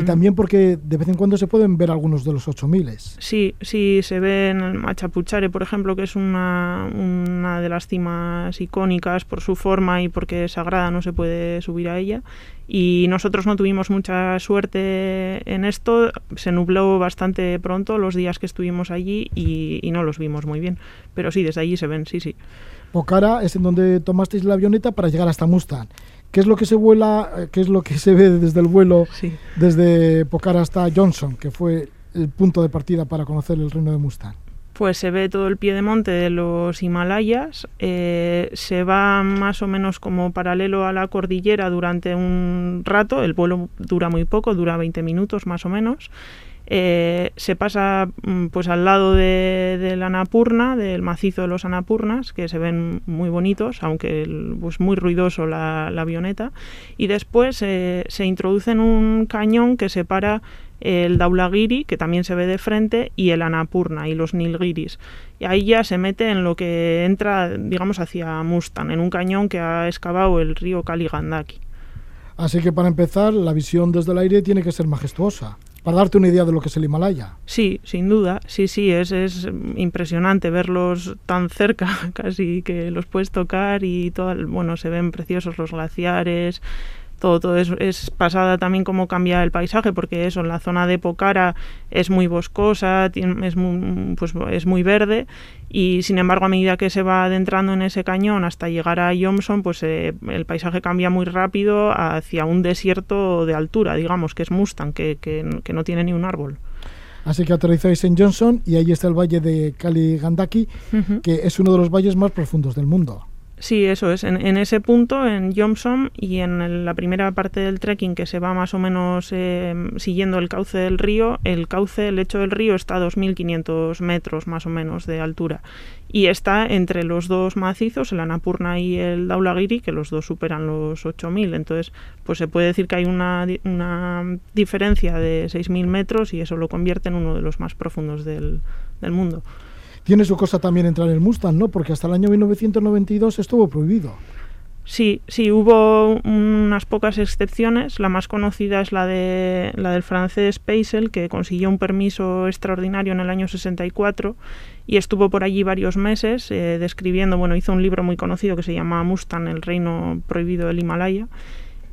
Speaker 1: y también porque de vez en cuando se pueden ver algunos de los 8000.
Speaker 6: Sí, sí, se ve en Machapuchare, por ejemplo, que es una, una de las cimas icónicas por su forma y porque es sagrada, no se puede subir a ella. Y nosotros no tuvimos mucha suerte en esto, se nubló bastante pronto los días que estuvimos allí y, y no los vimos muy bien. Pero sí, desde allí se ven, sí, sí.
Speaker 1: Pokhara es en donde tomasteis la avioneta para llegar hasta Mustang. ¿Qué es lo que se vuela, eh, qué es lo que se ve desde el vuelo desde Pokhara hasta Johnson, que fue el punto de partida para conocer el reino de Mustang?
Speaker 6: Pues se ve todo el pie de monte de los Himalayas, eh, se va más o menos como paralelo a la cordillera durante un rato, el vuelo dura muy poco, dura 20 minutos más o menos, eh, se pasa mm, pues al lado de, del Anapurna, del macizo de los Anapurnas, que se ven muy bonitos, aunque es pues muy ruidoso la, avioneta, y después eh, se introduce en un cañón que separa el Daulagiri, que también se ve de frente, y el Anapurna y los Nilgiris. Y ahí ya se mete en lo que entra, digamos, hacia Mustang, en un cañón que ha excavado el río Kaligandaki.
Speaker 1: Así que para empezar, la visión desde el aire tiene que ser majestuosa para darte una idea de lo que es el Himalaya.
Speaker 6: Sí, sin duda, sí, sí, es, es impresionante verlos tan cerca, casi que los puedes tocar y todo, bueno, se ven preciosos los glaciares, todo, todo es, es, pasada también cómo cambia el paisaje, porque eso, en la zona de Pokhara es muy boscosa, es muy, pues, es muy verde, y sin embargo a medida que se va adentrando en ese cañón hasta llegar a Yomson, pues eh, el paisaje cambia muy rápido hacia un desierto de altura, digamos, que es Mustang, que, que, no tiene ni un árbol.
Speaker 1: Así que aterrizáis en Johnson y ahí está el valle de Kali Gandaki, que es uno de los valles más profundos del mundo.
Speaker 6: Sí, eso es. En, ese punto, en Johnson y en la primera parte del trekking que se va más o menos eh, siguiendo el cauce del río, el cauce, el lecho del río está a 2.500 metros más o menos de altura y está entre los dos macizos, el Anapurna y el Daulagiri, que los dos superan los 8.000. Entonces, pues se puede decir que hay una, una diferencia de 6.000 metros y eso lo convierte en uno de los más profundos del mundo.
Speaker 1: Tiene su cosa también entrar en el Mustang, ¿no? Porque hasta el año 1992 estuvo prohibido.
Speaker 6: Sí, sí, hubo unas pocas excepciones. La más conocida es la, de, la del francés Peisel, que consiguió un permiso extraordinario en el año 64 y estuvo por allí varios meses eh, describiendo, bueno, hizo un libro muy conocido que se llama Mustang, el reino prohibido del Himalaya,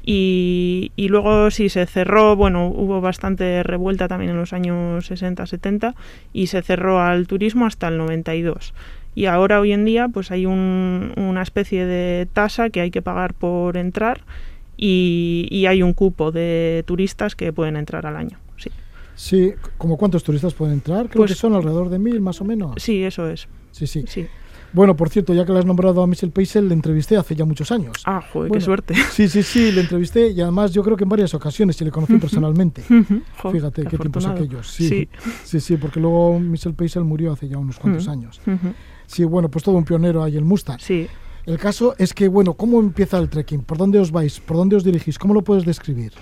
Speaker 6: y, luego sí se cerró, bueno, hubo bastante revuelta también en los años 60-70 y se cerró al turismo hasta el 92. Y ahora hoy en día pues hay una especie de tasa que hay que pagar por entrar y, hay un cupo de turistas que pueden entrar al año. Sí.
Speaker 1: Sí, ¿como cuántos turistas pueden entrar? Creo que pues son alrededor de mil más o menos.
Speaker 6: Sí, eso es.
Speaker 1: Sí, sí. sí. Bueno, por cierto, ya que le has nombrado a Michelle Paisel, le entrevisté hace ya muchos años.
Speaker 6: Ah, joder, qué suerte.
Speaker 1: Sí, sí, sí, le entrevisté y además yo creo que en varias ocasiones y le conocí personalmente. Fíjate qué, tiempos aquellos. Sí, sí, sí, porque luego Michelle Paisel murió hace ya unos cuantos años. Sí, bueno, pues todo un pionero ahí el Mustang.
Speaker 6: Sí.
Speaker 1: El caso es que, bueno, ¿cómo empieza el trekking? ¿Por dónde os vais? ¿Por dónde os dirigís? ¿Cómo lo puedes describir?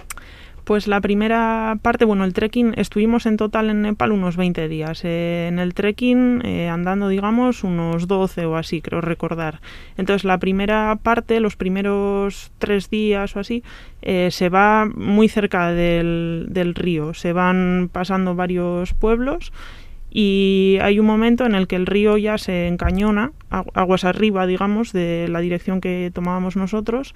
Speaker 6: Pues la primera parte, bueno, el trekking, estuvimos en total en Nepal unos 20 días. Eh, en el trekking, eh, andando, digamos, unos 12 o así, creo recordar. Entonces, la primera parte, los primeros tres días o así, eh, se va muy cerca del, del río. Se van pasando varios pueblos y hay un momento en el que el río ya se encañona, aguas arriba, digamos, de la dirección que tomábamos nosotros,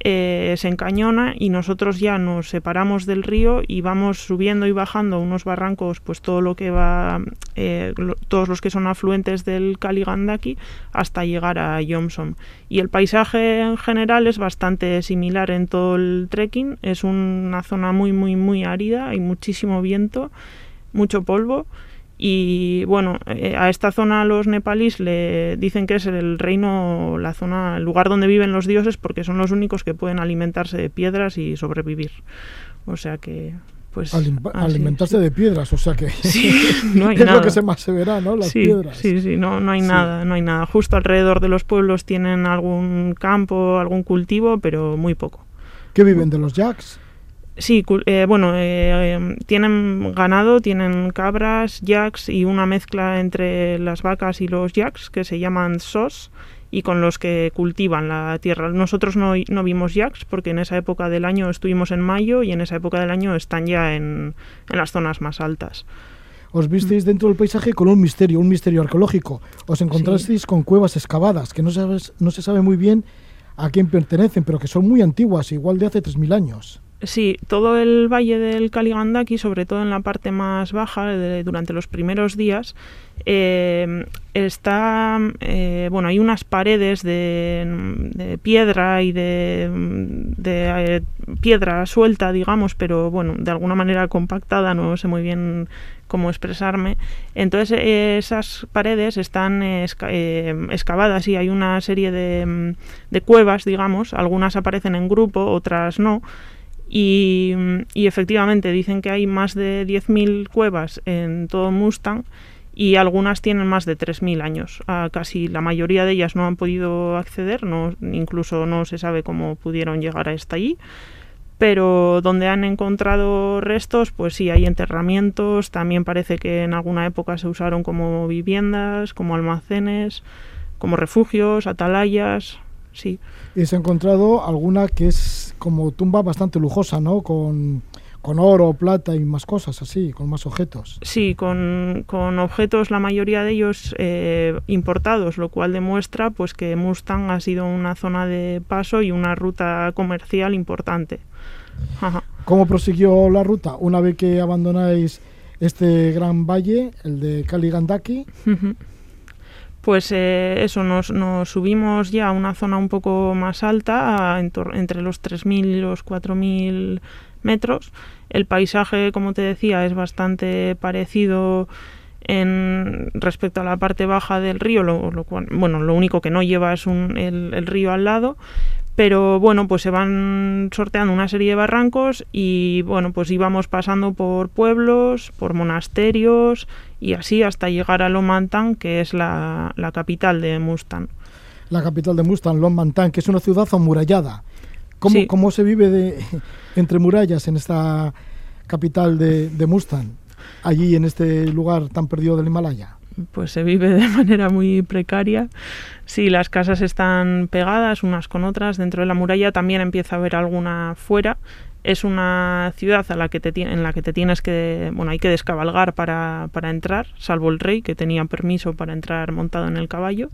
Speaker 6: eh, se encañona y nosotros ya nos separamos del río y vamos subiendo y bajando unos barrancos, pues todo lo que va, eh, todos los que son afluentes del Kaligandaki hasta llegar a Yomsom. Y el paisaje en general es bastante similar en todo el trekking, es una zona muy, muy, muy árida, hay muchísimo viento, mucho polvo Y bueno, eh, a esta zona los nepalíes le dicen que es el reino, la zona, el lugar donde viven los dioses porque son los únicos que pueden alimentarse de piedras y sobrevivir. O sea que pues
Speaker 1: alimentarse de piedras, o sea que
Speaker 6: no hay
Speaker 1: es
Speaker 6: nada.
Speaker 1: lo que se más se verá, ¿no? Las
Speaker 6: sí,
Speaker 1: piedras.
Speaker 6: Sí, sí, no, no hay nada, no hay nada. Justo alrededor de los pueblos tienen algún campo, algún cultivo, pero muy poco.
Speaker 1: ¿Qué viven de los yaks?
Speaker 6: Sí, eh, bueno, eh, tienen ganado, tienen cabras, yaks y una mezcla entre las vacas y los yaks que se llaman sos y con los que cultivan la tierra. Nosotros no, no, vimos yaks porque en esa época del año estuvimos en mayo y en esa época del año están ya en, en las zonas más altas.
Speaker 1: Os visteis dentro del paisaje con un misterio, un misterio arqueológico. Os encontrasteis sí. con cuevas excavadas que no, sabes, no se sabe muy bien a quién pertenecen, pero que son muy antiguas, igual de hace 3.000 años.
Speaker 6: Sí, todo el valle del Kaligandaki, sobre todo en la parte más baja, durante los primeros días, eh, está, eh, bueno, hay unas paredes de, de piedra y de, eh, piedra suelta, digamos, pero bueno, de alguna manera compactada, no sé muy bien cómo expresarme. Entonces esas paredes están excavadas y hay una serie de, de cuevas, digamos, algunas aparecen en grupo, otras no. Y, efectivamente dicen que hay más de 10.000 cuevas en todo Mustang y algunas tienen más de 3.000 años. A casi la mayoría de ellas no han podido acceder, no, incluso no se sabe cómo pudieron llegar hasta allí. Pero donde han encontrado restos, pues sí, hay enterramientos. También parece que en alguna época se usaron como viviendas, como almacenes, como refugios, atalayas sí.
Speaker 1: Y se ha encontrado alguna que es como tumba bastante lujosa, ¿no? Con, con oro, plata y más cosas así, con más objetos.
Speaker 6: Sí, con, con objetos, la mayoría de ellos eh, importados, lo cual demuestra pues que Mustang ha sido una zona de paso y una ruta comercial importante.
Speaker 1: Ajá. ¿Cómo prosiguió la ruta? Una vez que abandonáis este gran valle, el de Kaligandaki,
Speaker 6: uh -huh pues eh, eso, nos, subimos ya a una zona un poco más alta, entre los 3.000 y los 4.000 metros. El paisaje, como te decía, es bastante parecido en respecto a la parte baja del río, lo, cual, bueno, lo único que no lleva es un, el río al lado, pero bueno, pues se van sorteando una serie de barrancos y bueno, pues íbamos pasando por pueblos, por monasterios y así hasta llegar a Lomantang, que es la, la capital de Mustang.
Speaker 1: La capital de Mustang, Lomantang, que es una ciudad amurallada. ¿Cómo,
Speaker 6: Sí.
Speaker 1: cómo se vive de, entre murallas en esta capital de, de Mustang, allí en este lugar tan perdido del Himalaya?
Speaker 6: Pues se vive de manera muy precaria. Sí, las casas están pegadas unas con otras dentro de la muralla, también empieza a haber alguna fuera. Es una ciudad a la que te, en la que te tienes que, bueno, hay que descabalgar para, para entrar, salvo el rey que tenía permiso para entrar montado en el caballo.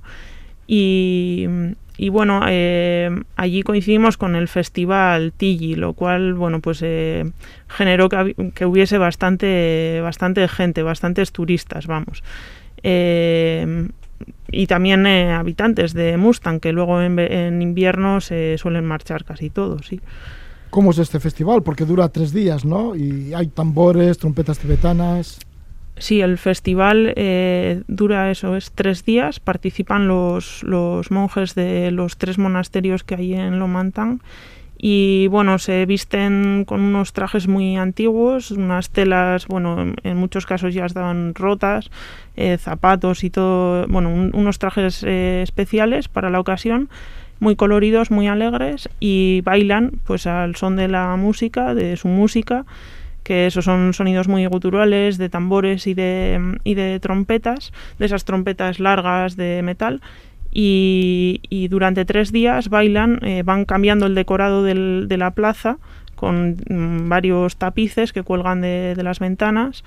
Speaker 6: Y, y bueno, eh, allí coincidimos con el festival Tilly, lo cual, bueno, pues eh, generó que, que hubiese bastante, bastante gente, bastantes turistas, vamos. Eh, y también eh, habitantes de Mustang, que luego en, en invierno se suelen marchar casi todos, sí.
Speaker 1: ¿Cómo es este festival? Porque dura tres días, ¿no? Y hay tambores, trompetas tibetanas.
Speaker 6: Sí, el festival eh, dura eso, es tres días. Participan los, los monjes de los tres monasterios que hay en Lomantang. Y bueno, se visten con unos trajes muy antiguos, unas telas, bueno, en, muchos casos ya estaban rotas, eh, zapatos y todo, bueno, un- unos trajes eh, especiales para la ocasión, muy coloridos, muy alegres y bailan pues al son de la música, de su música que esos son sonidos muy guturales de tambores y de, y de trompetas, de esas trompetas largas de metal. Y, durante tres días bailan, eh, van cambiando el decorado de la plaza con mm, varios tapices que cuelgan de, las ventanas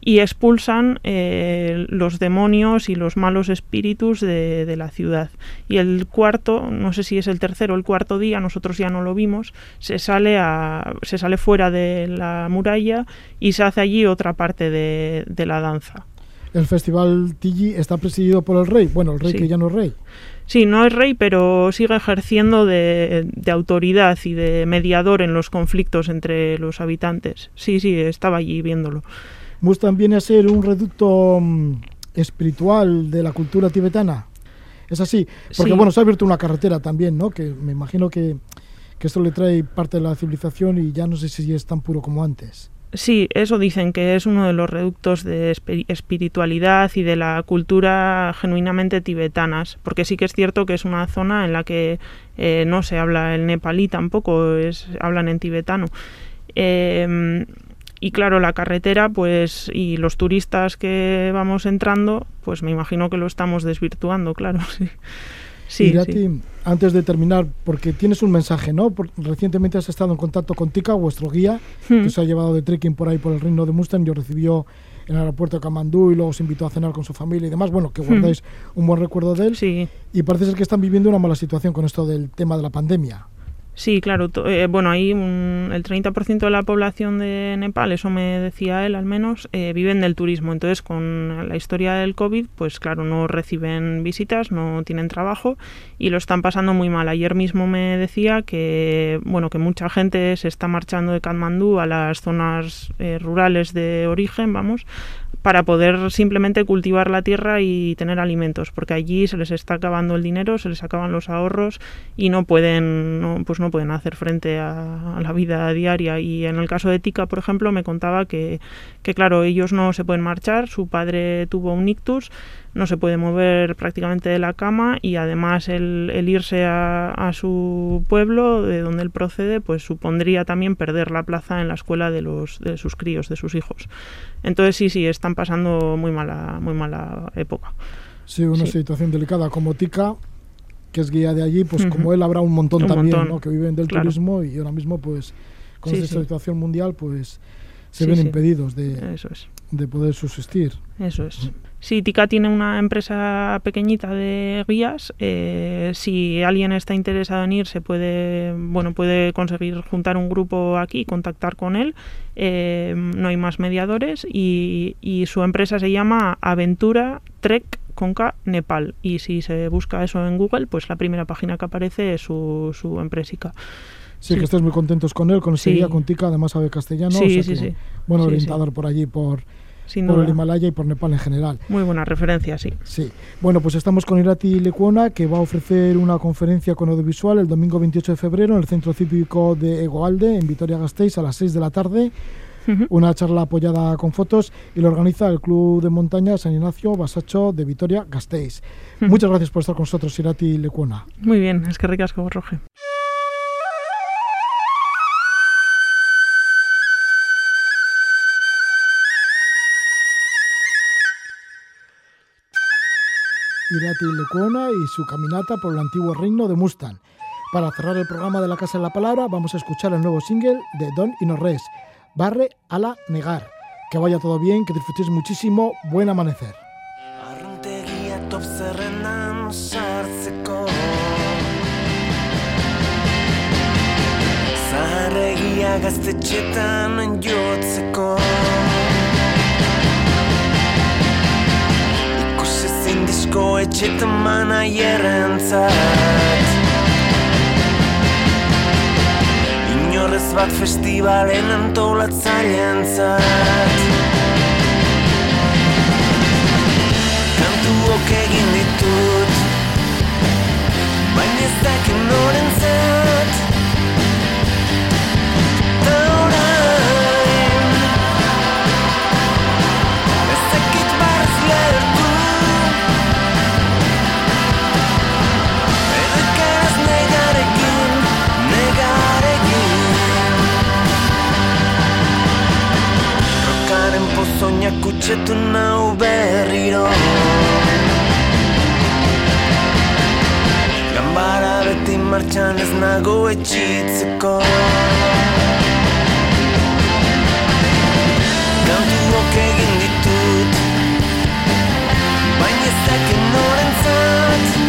Speaker 6: y expulsan eh, los demonios y los malos espíritus de, la ciudad. Y el cuarto, no sé si es el tercero o el cuarto día, nosotros ya no lo vimos, se sale, a, se sale fuera de la muralla y se hace allí otra parte de la danza.
Speaker 1: El festival Tilly está presidido por el rey. Bueno, el rey
Speaker 6: Sí.
Speaker 1: que ya no es rey.
Speaker 6: Sí, no es rey, pero sigue ejerciendo de, de autoridad y de mediador en los conflictos entre los habitantes. Sí, sí, estaba allí viéndolo.
Speaker 1: Mustang viene a ser un reducto mm, espiritual de la cultura tibetana. Es así, porque
Speaker 6: Sí.
Speaker 1: bueno, se ha abierto una carretera también, ¿no? Que me imagino que, que esto le trae parte de la civilización y ya no sé si es tan puro como antes.
Speaker 6: Sí, eso dicen que es uno de los reductos de espi- espiritualidad y de la cultura genuinamente tibetanas, porque sí que es cierto que es una zona en la que eh, no se habla el nepalí tampoco, es, hablan en tibetano. Eh, y claro, la carretera, pues, y los turistas que vamos entrando, pues me imagino que lo estamos desvirtuando, claro, sí. Sí,
Speaker 1: Irati,
Speaker 6: sí.
Speaker 1: antes de terminar, porque tienes un mensaje, ¿no? Por- recientemente has estado en contacto con Tika, vuestro guía,
Speaker 6: Hmm.
Speaker 1: que se ha llevado de trekking por ahí por el reino de Mustang y os recibió en el aeropuerto de Kamandú y luego os invitó a cenar con su familia y demás. Bueno, que guardáis un buen recuerdo de él.
Speaker 6: Hmm. Sí.
Speaker 1: Y parece ser que están viviendo una mala situación con esto del tema de la pandemia.
Speaker 6: Sí, claro. eh, bueno, ahí un- el 30% de la población de Nepal, eso me decía él al menos, eh, viven del turismo. Entonces, con la historia del COVID, pues claro, no reciben visitas, no tienen trabajo y lo están pasando muy mal. Ayer mismo me decía que, bueno, que mucha gente se está marchando de Katmandú a las zonas eh, rurales de origen, vamos, para poder simplemente cultivar la tierra y tener alimentos, porque allí se les está acabando el dinero, se les acaban los ahorros y no pueden, no, pues no pueden hacer frente a, a la vida diaria. Y en el caso de Tika, por ejemplo, me contaba que, que claro, ellos no se pueden marchar, su padre tuvo un ictus, no se puede mover prácticamente de la cama y además el, el irse a, a su pueblo, de donde él procede, pues supondría también perder la plaza en la escuela de, los, de sus críos, de sus hijos. Entonces sí, sí, están pasando muy mala, muy mala época.
Speaker 1: Sí, una
Speaker 6: Sí.
Speaker 1: situación delicada. Como Tika, que es guía de allí, pues como él habrá un montón
Speaker 6: Un
Speaker 1: también,
Speaker 6: montón,
Speaker 1: ¿no? Que viven del
Speaker 6: claro.
Speaker 1: turismo y ahora mismo, pues, con
Speaker 6: Sí,
Speaker 1: esta
Speaker 6: sí.
Speaker 1: situación mundial, pues, se
Speaker 6: Sí,
Speaker 1: ven impedidos de,
Speaker 6: Eso es.
Speaker 1: de poder subsistir.
Speaker 6: Eso es. Sí, Tika tiene una empresa pequeñita de guías. eh, si alguien está interesado en ir, se puede, bueno, puede conseguir juntar un grupo aquí, contactar con él. eh, no hay más mediadores y, y su empresa se llama Aventura Trek Conca Nepal. Y si se busca eso en Google, pues la primera página que aparece es su, su empresica.
Speaker 1: Sí,
Speaker 6: Sí.
Speaker 1: que estés muy contentos con él, con ese
Speaker 6: Sí.
Speaker 1: guía, con Tika, además sabe castellano.
Speaker 6: Sí,
Speaker 1: o sea
Speaker 6: sí,
Speaker 1: que,
Speaker 6: sí.
Speaker 1: Buen
Speaker 6: Sí, sí.
Speaker 1: orientador por allí, por,
Speaker 6: Sin
Speaker 1: por el. Himalaya y por Nepal en general.
Speaker 6: Muy buena referencia, sí.
Speaker 1: Sí. Bueno, pues estamos con Irati Lecuona, que va a ofrecer una conferencia con audiovisual el domingo 28 de febrero en el Centro Cívico de Egoalde, en Vitoria-Gasteiz, a las 6 de la tarde. Una charla apoyada con fotos y lo organiza el Club de Montaña San Ignacio Basacho de Vitoria-Gasteiz.
Speaker 6: Ujú.
Speaker 1: Muchas gracias por estar con nosotros, Irati Lecuona.
Speaker 6: Muy bien, es que ricasco, Roge.
Speaker 1: Irati Lecuona y su caminata por el antiguo reino de Mustang. Para cerrar el programa de la Casa de la Palabra, vamos a escuchar el nuevo single de Don Inorres, Barre a la Negar. Que vaya todo bien, que disfrutéis muchísimo. Buen amanecer.
Speaker 7: Zaharregia gaztetxetan jotzeko Ikusezin disko etxetan manaierrentzat Inorrez bat festivalen antolatzaileentzat kantuok egin ditut Baina ez dakit norentzat kutsetu nau berriro Gambara beti martxan ez nago etxitzeko. Gantu bok egin ditut Baina ez dakin norentzat Baina ez dakin norentzat.